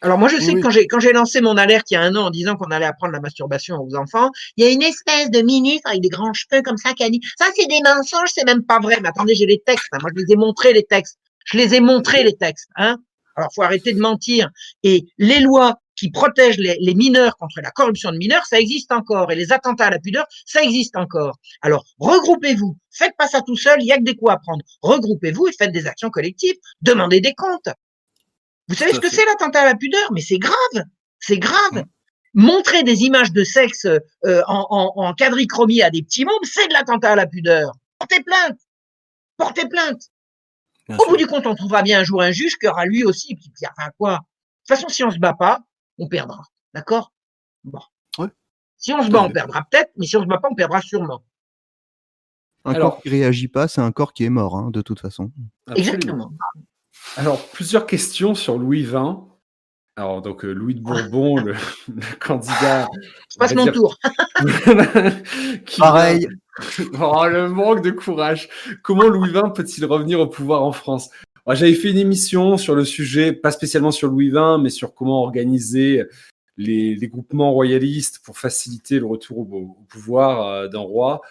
Alors moi, je sais Oui, que oui. quand j'ai quand j'ai lancé mon alerte il y a un an en disant qu'on allait apprendre la masturbation aux enfants, il y a une espèce de ministre avec des grands cheveux comme ça qui a dit ça c'est des mensonges, c'est même pas vrai. Mais attendez, j'ai les textes. hein. Moi, je les ai montrés les textes. Je les ai montrés les textes. Hein. Alors, faut arrêter de mentir. Et les lois qui protègent les, les mineurs contre la corruption de mineurs, ça existe encore. Et les attentats à la pudeur, ça existe encore. Alors, regroupez-vous. Faites pas ça tout seul. Il y a que des coups à prendre. Regroupez-vous et faites des actions collectives. Demandez des comptes. Vous savez ce que c'est l'attentat à la pudeur? Mais c'est grave. C'est grave. Montrer des images de sexe euh, en, en, en quadrichromie à des petits mômes, c'est de l'attentat à la pudeur. Portez plainte. Portez plainte. Bien Au sûr. bout du compte, on trouvera bien un jour un juge qui aura lui aussi, qui enfin quoi? De toute façon, si on se bat pas, on perdra. D'accord? Bon. Ouais. Si on se bat, on perdra peut-être, mais si on se bat pas, on perdra sûrement. Un Alors- corps qui réagit pas, c'est un corps qui est mort, hein, de toute façon. Absolument. Exactement. Alors, plusieurs questions sur Louis XX. Alors, donc, euh, Louis de Bourbon, le, le candidat. Je passe mon dire- tour. qui Pareil. Oh, le manque de courage. Comment Louis XX peut-il revenir au pouvoir en France? J'avais fait une émission sur le sujet, pas spécialement sur Louis XX, mais sur comment organiser les, groupements royalistes pour faciliter le retour au, pouvoir euh, d'un roi.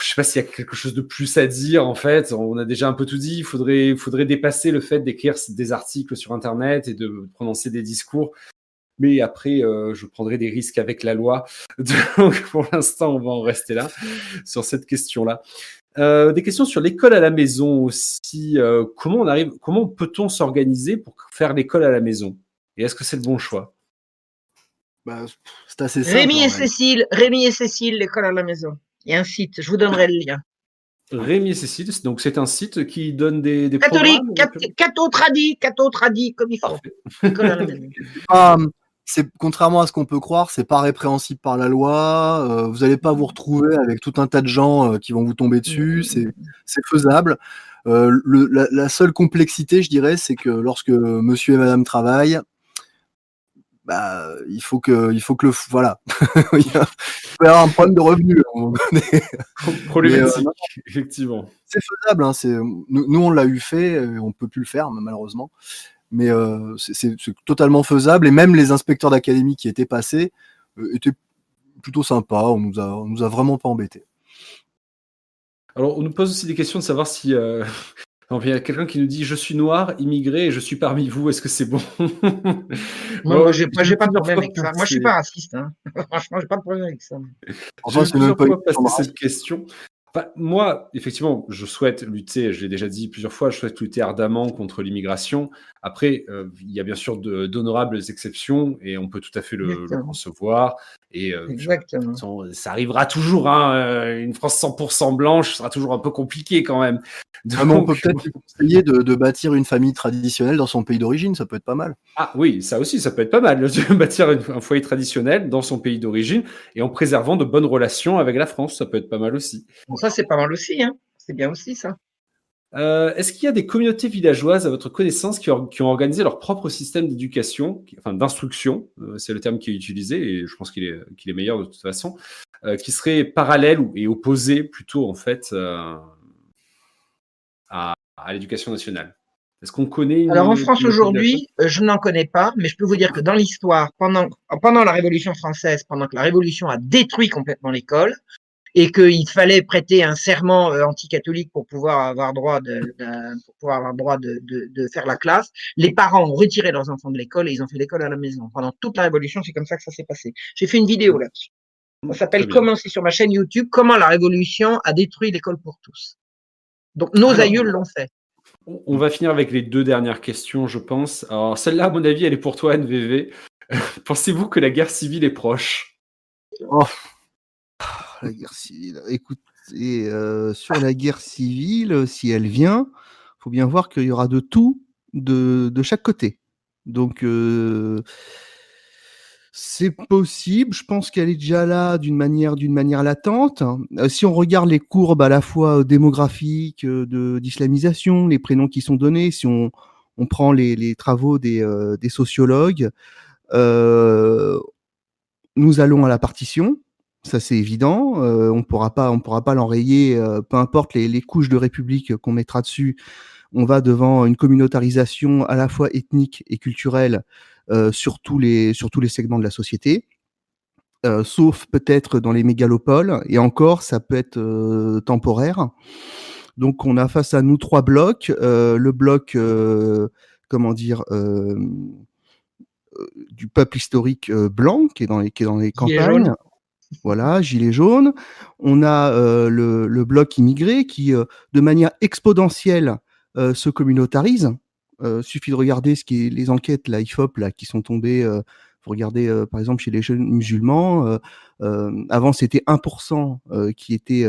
Je sais pas s'il y a quelque chose de plus à dire en fait. On a déjà un peu tout dit. Il faudrait, faudrait dépasser le fait d'écrire des articles sur Internet et de prononcer des discours. Mais après, euh, je prendrai des risques avec la loi. Donc pour l'instant, on va en rester là sur cette question-là. Euh, des questions sur l'école à la maison aussi. Euh, comment on arrive, comment peut-on s'organiser pour faire l'école à la maison? Et est-ce que c'est le bon choix? Bah, c'est assez simple. Rémi et. Cécile, Rémi et Cécile, l'école à la maison. Il y a un site, je vous donnerai le lien. Rémi et Cécile, donc c'est un site qui donne des, des Catholique, programmes. cat- catho tradit, catho tradit, comme il faut. L'école à la maison. pas- c'est contrairement à ce qu'on peut croire, c'est pas répréhensible par la loi. euh, vous n'allez pas vous retrouver avec tout un tas de gens euh, qui vont vous tomber dessus. C'est c'est faisable. Euh, le- la, la seule complexité, je dirais, c'est que lorsque Monsieur et Madame travaillent, bah, il faut que, il faut que le, voilà, il peut y avoir un problème de revenus. Problématique, effectivement. C'est faisable. Hein, nous, nous, on l'a eu fait, on peut plus le faire malheureusement. Mais euh, c'est, totalement faisable. Et même les inspecteurs d'académie qui étaient passés euh, étaient plutôt sympas. On nous a, on nous a vraiment pas embêtés. Alors, on nous pose aussi des questions de savoir si. Euh, il y a quelqu'un qui nous dit Je suis noir, immigré, et je suis parmi vous. Est-ce que c'est bon? Moi, j'ai pas, pas de problème avec ça. Moi, je suis pas raciste. Hein. Franchement, j'ai pas de problème avec ça. Enfin, c'est même pas cette question moi, effectivement, je souhaite lutter, je l'ai déjà dit plusieurs fois, je souhaite lutter ardemment contre l'immigration. Après, euh, il y a bien sûr d'honorables exceptions et on peut tout à fait le, concevoir. Et euh, ça arrivera toujours. Hein, euh, une France 100% blanche sera toujours un peu compliqué quand même. Ah, on peut peut-être essayer de, bâtir une famille traditionnelle dans son pays d'origine, ça peut être pas mal. Ah oui, ça aussi, ça peut être pas mal. De bâtir un foyer traditionnel dans son pays d'origine et en préservant de bonnes relations avec la France, ça peut être pas mal aussi. Ça, c'est pas mal aussi. Hein. C'est bien aussi, ça. Euh, est-ce qu'il y a des communautés villageoises, à votre connaissance, qui, ont, organisé leur propre système d'éducation, enfin d'instruction, euh, c'est le terme qui est utilisé, et je pense qu'il est, meilleur de toute façon, euh, qui serait parallèle et opposé plutôt en fait à, l'éducation nationale? Est-ce qu'on connaît Alors en France aujourd'hui, je n'en connais pas, mais je peux vous dire que dans l'histoire, pendant, pendant la Révolution française, pendant que la Révolution a détruit complètement l'école, et qu'il fallait prêter un serment euh, anticatholique pour pouvoir avoir droit de, pour pouvoir avoir droit de, de, de, faire la classe. Les parents ont retiré leurs enfants de l'école et ils ont fait l'école à la maison. Pendant toute la Révolution, c'est comme ça que ça s'est passé. J'ai fait une vidéo là-dessus. Ça s'appelle Comment c'est sur ma chaîne YouTube Comment la Révolution a détruit l'école pour tous. Donc nos aïeux l'ont fait. On va finir avec les deux dernières questions, je pense. Alors celle-là, à mon avis, elle est pour toi, NVV. Pensez-vous que la guerre civile est proche? Oh la guerre civile. Écoute, euh, sur la guerre civile, si elle vient, faut bien voir qu'il y aura de tout de, chaque côté. Donc, euh, c'est possible. Je pense qu'elle est déjà là d'une manière, d'une manière latente. Euh, si on regarde les courbes à la fois démographiques, de, d'islamisation, les prénoms qui sont donnés, si on, on prend les, travaux des, des sociologues, nous allons à la partition ça c'est évident. Euh, on pourra pas, on pourra pas l'enrayer, euh, peu importe les, couches de République qu'on mettra dessus. On va devant une communautarisation à la fois ethnique et culturelle euh, sur tous les sur tous les segments de la société. sauf peut-être dans les mégalopoles, et encore, ça peut être temporaire. Donc, on a face à nous trois blocs. le bloc, comment dire, du peuple historique blanc qui est dans les, qui est dans les campagnes. Voilà, gilet jaune. On a euh, le, bloc immigré qui, euh, de manière exponentielle, euh, se communautarise. suffit de regarder ce qui est les enquêtes, la IFOP, là, qui sont tombées. vous regardez, par exemple, chez les jeunes musulmans. avant, c'était 1% qui était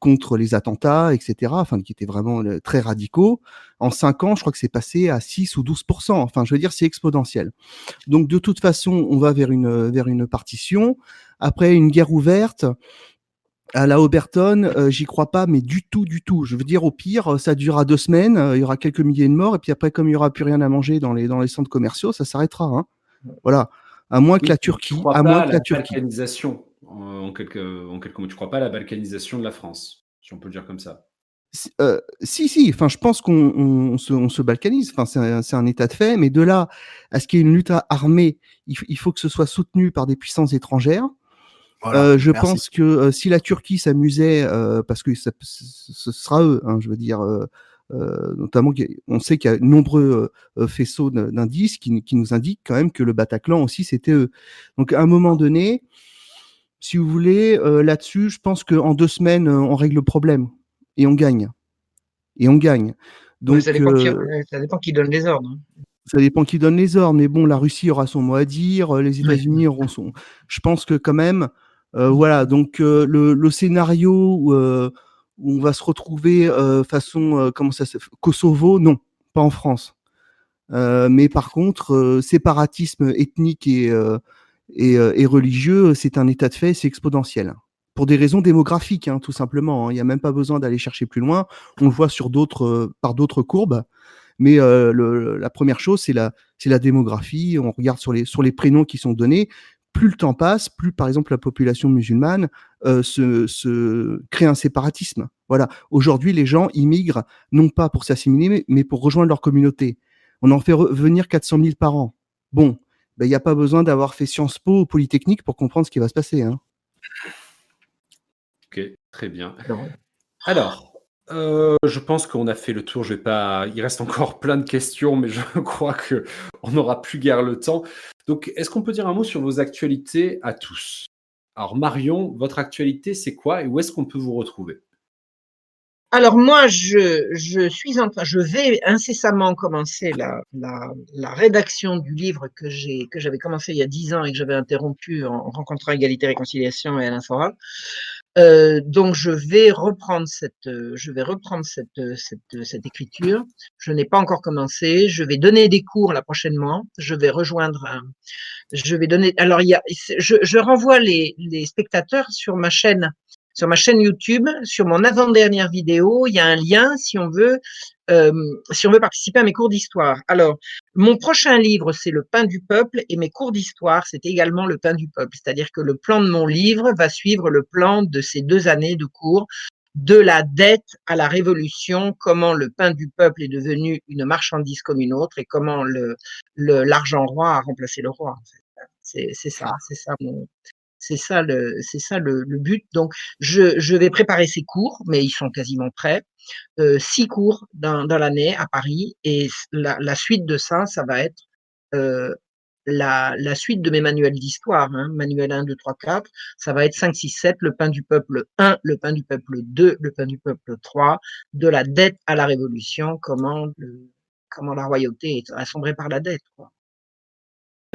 contre les attentats, etc., enfin, qui étaient vraiment très radicaux. En cinq ans, je crois que c'est passé à 6 ou 12% Enfin, je veux dire, c'est exponentiel. Donc, de toute façon, on va vers une, vers une partition. Après, une guerre ouverte. À la Oberton, euh, j'y crois pas, mais du tout, du tout. Je veux dire, au pire, ça durera deux semaines, il y aura quelques milliers de morts, et puis après, comme il y aura plus rien à manger dans les, dans les centres commerciaux, ça s'arrêtera. Hein. Voilà. À moins que la Turquie, à moins que la, Turquie en quelques, en quelques mots. Tu crois pas à la balkanisation de la France, si on peut le dire comme ça? Euh, si, si, enfin, je pense qu'on se, balkanise, enfin, c'est un, état de fait, mais de là à ce qu'il y ait une lutte armée, il, faut que ce soit soutenu par des puissances étrangères. Euh, je pense que euh, si la Turquie s'amusait, parce que ce sera eux, hein, je veux dire, notamment, on sait qu'il y a de nombreux faisceaux d'indices qui, qui, nous indiquent quand même que le Bataclan aussi, c'était eux. Donc, à un moment donné, si vous voulez, euh, là-dessus, je pense qu'en deux semaines, euh, on règle le problème et on gagne. Et on gagne. Donc, ça, dépend qui, euh, qui, donne les ordres. Hein. Ça dépend qui donne les ordres, mais bon, la Russie aura son mot à dire, les États-Unis auront son. Je pense que quand même, voilà. Donc le, scénario où, on va se retrouver façon comment ça se Kosovo, non, pas en France. mais par contre, séparatisme ethnique et euh, et, religieux, c'est un état de fait, c'est exponentiel. Pour des raisons démographiques, hein, tout simplement. Hein. Il n'y a même pas besoin d'aller chercher plus loin. On le voit sur d'autres, euh, par d'autres courbes. Mais euh, la première chose, c'est la, c'est la démographie. On regarde sur les, sur les prénoms qui sont donnés. Plus le temps passe, plus par exemple la population musulmane se, se, crée un séparatisme. Voilà. Aujourd'hui, les gens immigrent non pas pour s'assimiler, mais pour rejoindre leur communauté. On en fait venir 400 000 par an. Bon, ben, il n'y a pas besoin d'avoir fait Sciences Po ou Polytechnique pour comprendre ce qui va se passer. Hein. Ok, très bien. Alors, euh, je pense qu'on a fait le tour. Je vais pas. Il reste encore plein de questions, mais je crois que on n'aura plus guère le temps. Donc, est-ce qu'on peut dire un mot sur vos actualités à tous? Alors, Marion, votre actualité, c'est quoi et où est-ce qu'on peut vous retrouver? Alors moi, je, suis en je vais incessamment commencer la, rédaction du livre que j'ai que j'avais commencé il y a dix ans et que j'avais interrompu en rencontrant Égalité Réconciliation et Alain Soral. Euh, donc je vais reprendre cette, je vais reprendre cette, cette, cette écriture. Je n'ai pas encore commencé. Je vais donner des cours là prochainement. Je vais rejoindre. je vais donner. Alors il y a, je, je renvoie les, les spectateurs sur ma chaîne, sur ma chaîne YouTube, sur mon avant-dernière vidéo. Il y a un lien si on veut, euh, si on veut participer à mes cours d'histoire. Alors mon prochain livre, c'est Le pain du peuple et mes cours d'histoire, c'est également Le pain du peuple. C'est-à-dire que le plan de mon livre va suivre le plan de ces deux années de cours, de la dette à la révolution, comment le pain du peuple est devenu une marchandise comme une autre et comment le le- l'argent roi a remplacé le roi. c'est ça, c'est ça mon, c'est ça le, but. Donc, je, vais préparer ces cours, mais ils sont quasiment prêts. Euh, six cours dans, l'année à Paris, et la, suite de ça, ça va être euh, la, suite de mes manuels d'histoire, hein, manuel 1, 2, 3, 4, ça va être 5, 6, 7, le pain du peuple 1, le pain du peuple 2, le pain du peuple 3, de la dette à la révolution, comment, la royauté est assombrée par la dette.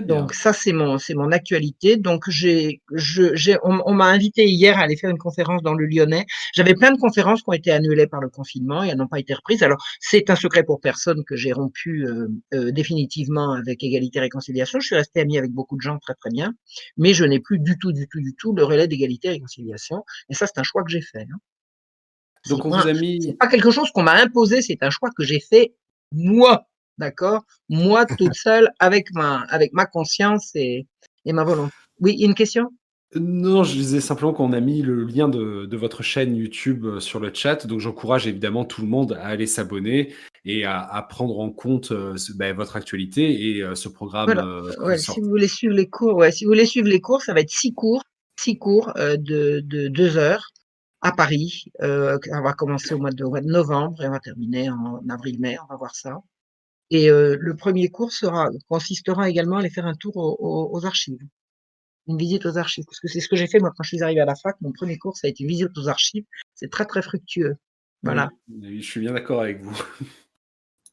Donc ça c'est mon c'est mon actualité. Donc j'ai je j'ai on, on m'a invité hier à aller faire une conférence dans le Lyonnais. J'avais plein de conférences qui ont été annulées par le confinement et elles n'ont pas été reprises. Alors c'est un secret pour personne que j'ai rompu euh, euh, définitivement avec Égalité et Réconciliation. Je suis resté ami avec beaucoup de gens très très bien, mais je n'ai plus du tout du tout du tout le relais d'Égalité et Réconciliation. Et ça c'est un choix que j'ai fait. hein. Donc, on pas- vous a mis. c'est pas quelque chose qu'on m'a imposé, c'est un choix que j'ai fait moi, d'accord? Moi toute seule avec ma avec ma conscience et, et ma volonté. Oui, une question? Non, je disais simplement qu'on a mis le lien de, de votre chaîne YouTube euh, sur le chat, donc j'encourage évidemment tout le monde à aller s'abonner et à, à prendre en compte euh, ben, votre actualité et euh, ce programme. Voilà. euh, Ouais, si vous voulez suivre les cours, ouais, si vous voulez suivre les cours, ça va être six cours, six cours euh, de, de deux heures à Paris. Euh, on va commencer au mois de, au mois de novembre et on va terminer en avril-mai. On va voir ça. Et euh, le premier cours sera consistera également à aller faire un tour aux, archives, une visite aux archives, parce que c'est ce que j'ai fait moi quand je suis arrivée à la fac. Mon premier cours, ça a été une visite aux archives. C'est très très fructueux. Voilà. Je suis bien d'accord avec vous.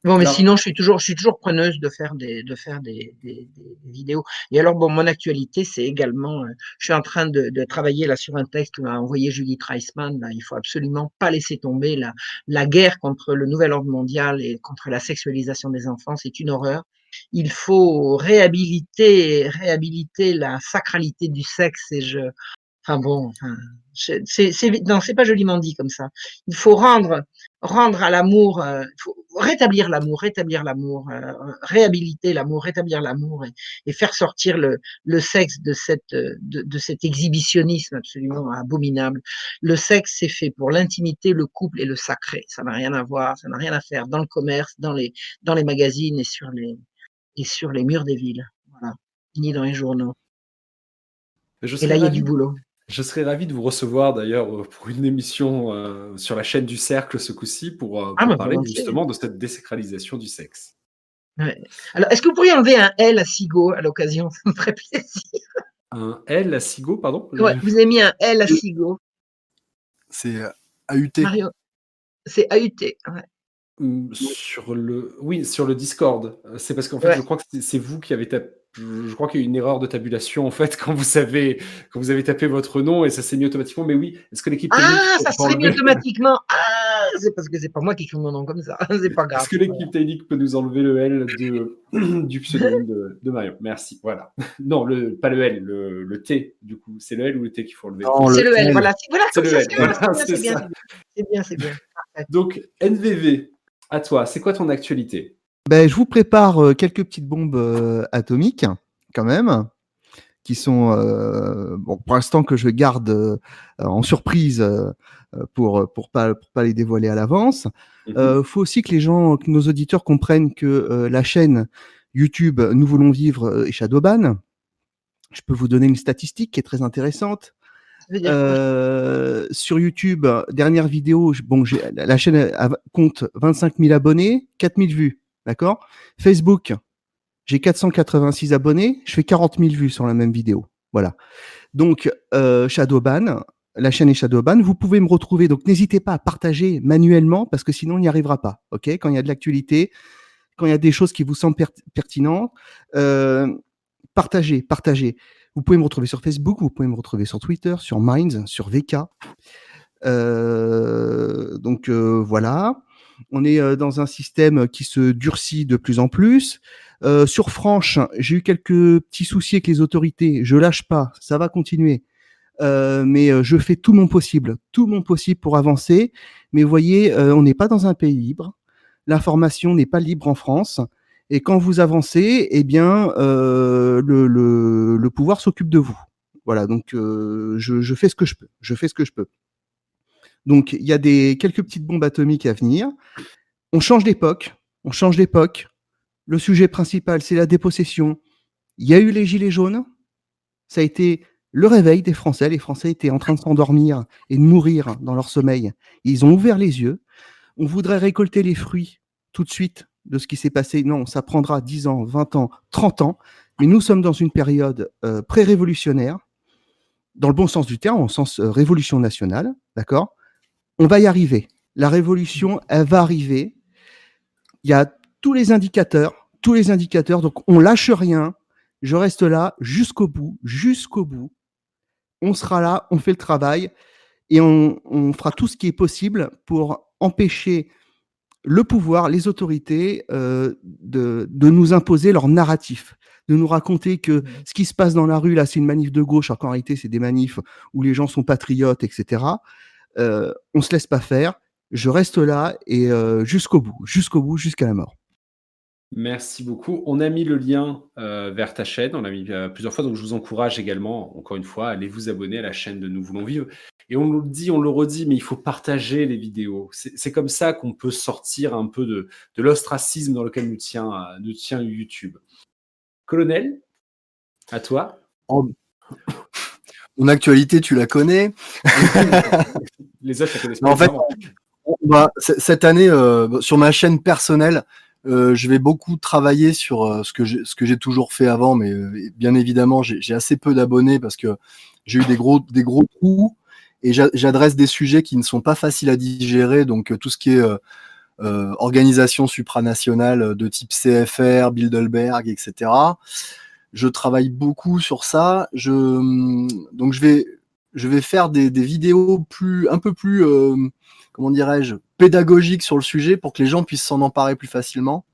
Bon, mais Alors- sinon, je suis toujours, je suis toujours preneuse de faire des, de faire des, des, des- vidéos. Et alors, bon, mon actualité, c'est également, euh, je suis en train de, de travailler là sur un texte que m'a envoyé Julie Treisman. Là, il faut absolument pas laisser tomber la, la guerre contre le nouvel ordre mondial et contre la sexualisation des enfants. C'est une horreur. Il faut réhabiliter, réhabiliter la sacralité du sexe et je, enfin bon, enfin, je- c'est, non, c'est pas joliment dit comme ça. Il faut rendre, rendre à l'amour, euh, rétablir l'amour, rétablir l'amour, euh, réhabiliter l'amour, rétablir l'amour et, et faire sortir le, le sexe de cette, euh, de, de cet exhibitionnisme absolument abominable. Le sexe, c'est fait pour l'intimité, le couple et le sacré. Ça n'a rien à voir, ça n'a rien à faire dans le commerce, dans les, dans les magazines et sur les, et sur les murs des villes. Voilà. Ni dans les journaux. Je Et là, il y a du boulot. Je serais ravi de vous recevoir d'ailleurs euh, pour une émission euh, sur la chaîne du Cercle ce coup-ci pour, euh, Ah, pour bah, parler justement de cette désacralisation du sexe. Alors, est-ce que vous pourriez enlever un L à Sigo à l'occasion? Ça me ferait plaisir. Un L à Sigo, pardon? Ouais, vous avez mis un L à Sigo. C'est AUT. Mario, c'est AUT. ouais. Hum, Sur le, oui, sur le Discord. C'est parce qu'en fait, Ouais. je crois que c'est- c'est vous qui avez tapé. Je je crois qu'il y a eu une erreur de tabulation en fait quand vous avez quand vous avez tapé votre nom et ça s'est mis automatiquement. Mais oui, est-ce que l'équipe Ah, technique ça peut serait mis automatiquement. Ah, c'est parce que c'est pas moi qui écris mon nom comme ça. C'est pas grave. Est-ce que l'équipe technique peut nous enlever le L de, du pseudonyme de, de Marion? Merci. Voilà. Non, le, pas le L, le, le T, du coup. C'est le L ou le T qu'il faut enlever? Non, C'est le L. L. Voilà, c'est voilà, C'est comme le ça, L, c'est voilà, voilà, c'est c'est bien, ça. c'est bien, c'est bien. Donc, NVV, à toi, c'est quoi ton actualité? Ben, je vous prépare euh, quelques petites bombes euh, atomiques, quand même, qui sont, euh, bon, pour l'instant, que je garde euh, en surprise euh, pour pour pas pour pas les dévoiler à l'avance. Euh, faut aussi que les gens, que nos auditeurs comprennent que euh, la chaîne YouTube Nous voulons vivre est Shadowban. Je peux vous donner une statistique qui est très intéressante. Euh, sur YouTube, dernière vidéo, bon, la chaîne compte 25 000 abonnés, 4 000 vues, d'accord? Facebook, j'ai 486 abonnés, je fais 40 000 vues sur la même vidéo. Voilà. Donc, euh, Shadowban, la chaîne est Shadowban. Vous pouvez me retrouver, donc n'hésitez pas à partager manuellement parce que sinon, on n'y arrivera pas. OK? Quand il y a de l'actualité, quand il y a des choses qui vous semblent pertinentes, euh, partagez, partagez. Vous pouvez me retrouver sur Facebook, vous pouvez me retrouver sur Twitter, sur Minds, sur VK. Euh, donc euh, voilà, on est euh, dans un système qui se durcit de plus en plus. sur Franche, j'ai eu quelques petits soucis avec les autorités. Je lâche pas, ça va continuer. mais je fais tout mon possible, tout mon possible pour avancer. Mais vous voyez, on n'est pas dans un pays libre. L'information n'est pas libre en France. Et quand vous avancez, eh bien, euh, le, pouvoir s'occupe de vous. Voilà, donc euh, je, fais ce que je peux. Je fais ce que je peux. Donc il y a des quelques petites bombes atomiques à venir. On change d'époque. On change d'époque. Le sujet principal, c'est la dépossession. Il y a eu les gilets jaunes. Ça a été le réveil des Français. Les Français étaient en train de s'endormir et de mourir dans leur sommeil. Ils ont ouvert les yeux. On voudrait récolter les fruits tout de suite de ce qui s'est passé. Non, ça prendra 10 ans, 20 ans, 30 ans. Mais nous sommes dans une période euh, pré-révolutionnaire, dans le bon sens du terme, en sens euh, révolution nationale, d'accord? On va y arriver. La révolution, elle va arriver. Il y a tous les indicateurs, tous les indicateurs, donc on lâche rien. Je reste là jusqu'au bout, jusqu'au bout. On sera là, on fait le travail et on, fera tout ce qui est possible pour empêcher le pouvoir, les autorités, euh, de, de, nous imposer leur narratif, de nous raconter que ce qui se passe dans la rue, là, c'est une manif de gauche, alors qu'en réalité, c'est des manifs où les gens sont patriotes, etc. Euh, on se laisse pas faire. Je reste là et euh, jusqu'au bout, jusqu'au bout, jusqu'à la mort. Merci beaucoup. On a mis le lien euh, vers ta chaîne, on l'a mis euh, plusieurs fois, donc je vous encourage également, encore une fois, à aller vous abonner à la chaîne de Nous voulons vivre. Et on le dit, on le redit, mais il faut partager les vidéos. C'est comme ça qu'on peut sortir un peu de, de l'ostracisme dans lequel nous tient, nous tient YouTube. Colonel, à toi. Mon actualité, tu la connais. les autres, la. En fait, cette année, sur ma chaîne personnelle, euh, je vais beaucoup travailler sur euh, ce que j'ai toujours fait avant, mais euh, bien évidemment, j'ai assez peu d'abonnés parce que j'ai eu des gros, des gros trous et j'adresse des sujets qui ne sont pas faciles à digérer, donc tout ce qui est organisation supranationale de type CFR, Bilderberg, etc. Je travaille beaucoup sur ça. Je, donc je vais, faire des, vidéos plus, un peu plus comment dirais-je, pédagogique sur le sujet pour que les gens puissent s'en emparer plus facilement.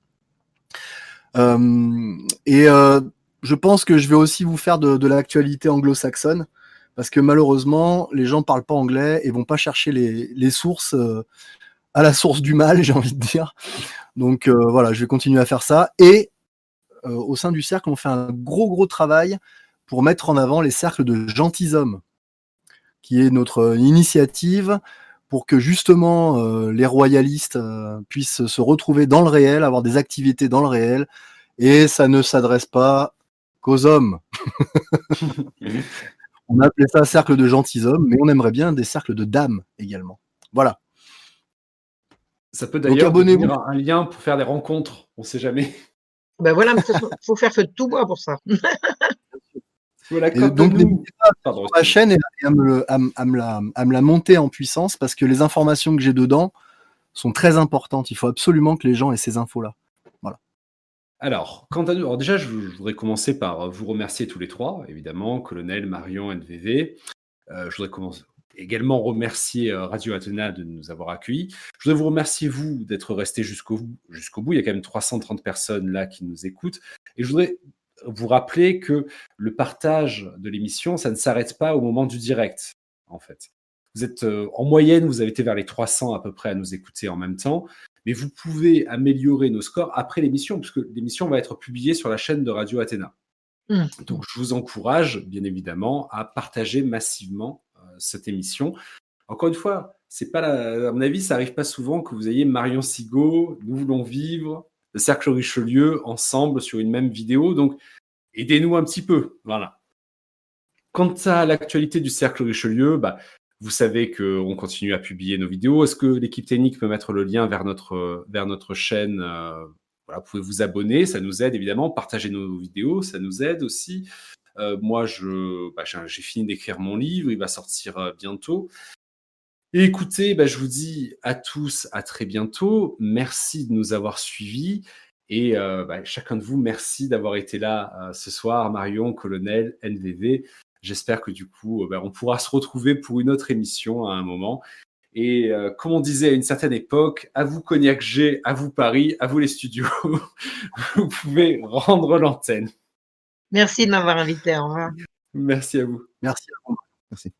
Euh, et euh, je pense que je vais aussi vous faire de, l'actualité anglo-saxonne parce que malheureusement, les gens parlent pas anglais et vont pas chercher les, sources euh, à la source du mal, j'ai envie de dire. Donc voilà, je vais continuer à faire ça. Et au sein du cercle, on fait un gros gros travail pour mettre en avant les cercles de gentilshommes, qui est notre initiative pour que justement euh, les royalistes euh, puissent se retrouver dans le réel, avoir des activités dans le réel, et ça ne s'adresse pas qu'aux hommes. on a appelé ça cercle de gentilshommes, mais on aimerait bien des cercles de dames également. Voilà. Ça peut d'ailleurs devenir un lien pour faire des rencontres, on ne sait jamais. Ben voilà, il faut, faire feu de tout bois pour ça. donc n'hésitez pas sur ma chaîne et à me, la, monter en puissance parce que les informations que j'ai dedans sont très importantes. Il faut absolument que les gens aient ces infos-là. Voilà. Alors, quant à nous, alors déjà, je, voudrais commencer par vous remercier tous les trois, évidemment, Colonel, Marion, NVV. Euh, je voudrais commencer, également remercier euh, Radio Athéna de nous avoir accueillis. Je voudrais vous remercier, vous, d'être restés jusqu'au jusqu'au bout. Il y a quand même 330 personnes là qui nous écoutent. Et je voudrais vous rappeler que le partage de l'émission, ça ne s'arrête pas au moment du direct, en fait. Vous êtes euh, en moyenne, vous avez été vers les 300 à peu près à nous écouter en même temps, mais vous pouvez améliorer nos scores après l'émission, puisque l'émission va être publiée sur la chaîne de Radio Athéna. Mmh. Donc, je vous encourage, bien évidemment, à partager massivement cette émission. Encore une fois, c'est pas à mon avis, ça arrive pas souvent que vous ayez Marion Sigaud, Nous voulons vivre, le Cercle Richelieu ensemble sur une même vidéo. Donc, aidez-nous un petit peu. Voilà. quant à l'actualité du cercle Richelieu, bah, vous savez qu'on continue à publier nos vidéos. Est-ce que l'équipe technique peut mettre le lien vers notre, vers notre chaîne euh, Vous pouvez vous abonner, ça nous aide évidemment. Partager nos vidéos, ça nous aide aussi. Euh, moi, je, bah, j'ai fini d'écrire mon livre, il va sortir euh, bientôt. Et écoutez, bah, je vous dis à tous à très bientôt. Merci de nous avoir suivis. Et bah, chacun de vous, merci d'avoir été là ce soir, Marion, Colonel, NVV. J'espère que du coup, euh, on pourra se retrouver pour une autre émission à un moment. Et euh, comme on disait à une certaine époque, à vous Cognac G, à vous Paris, à vous les studios, vous pouvez rendre l'antenne. Merci de m'avoir invité. Au revoir. Merci à vous. Merci à vous. Merci.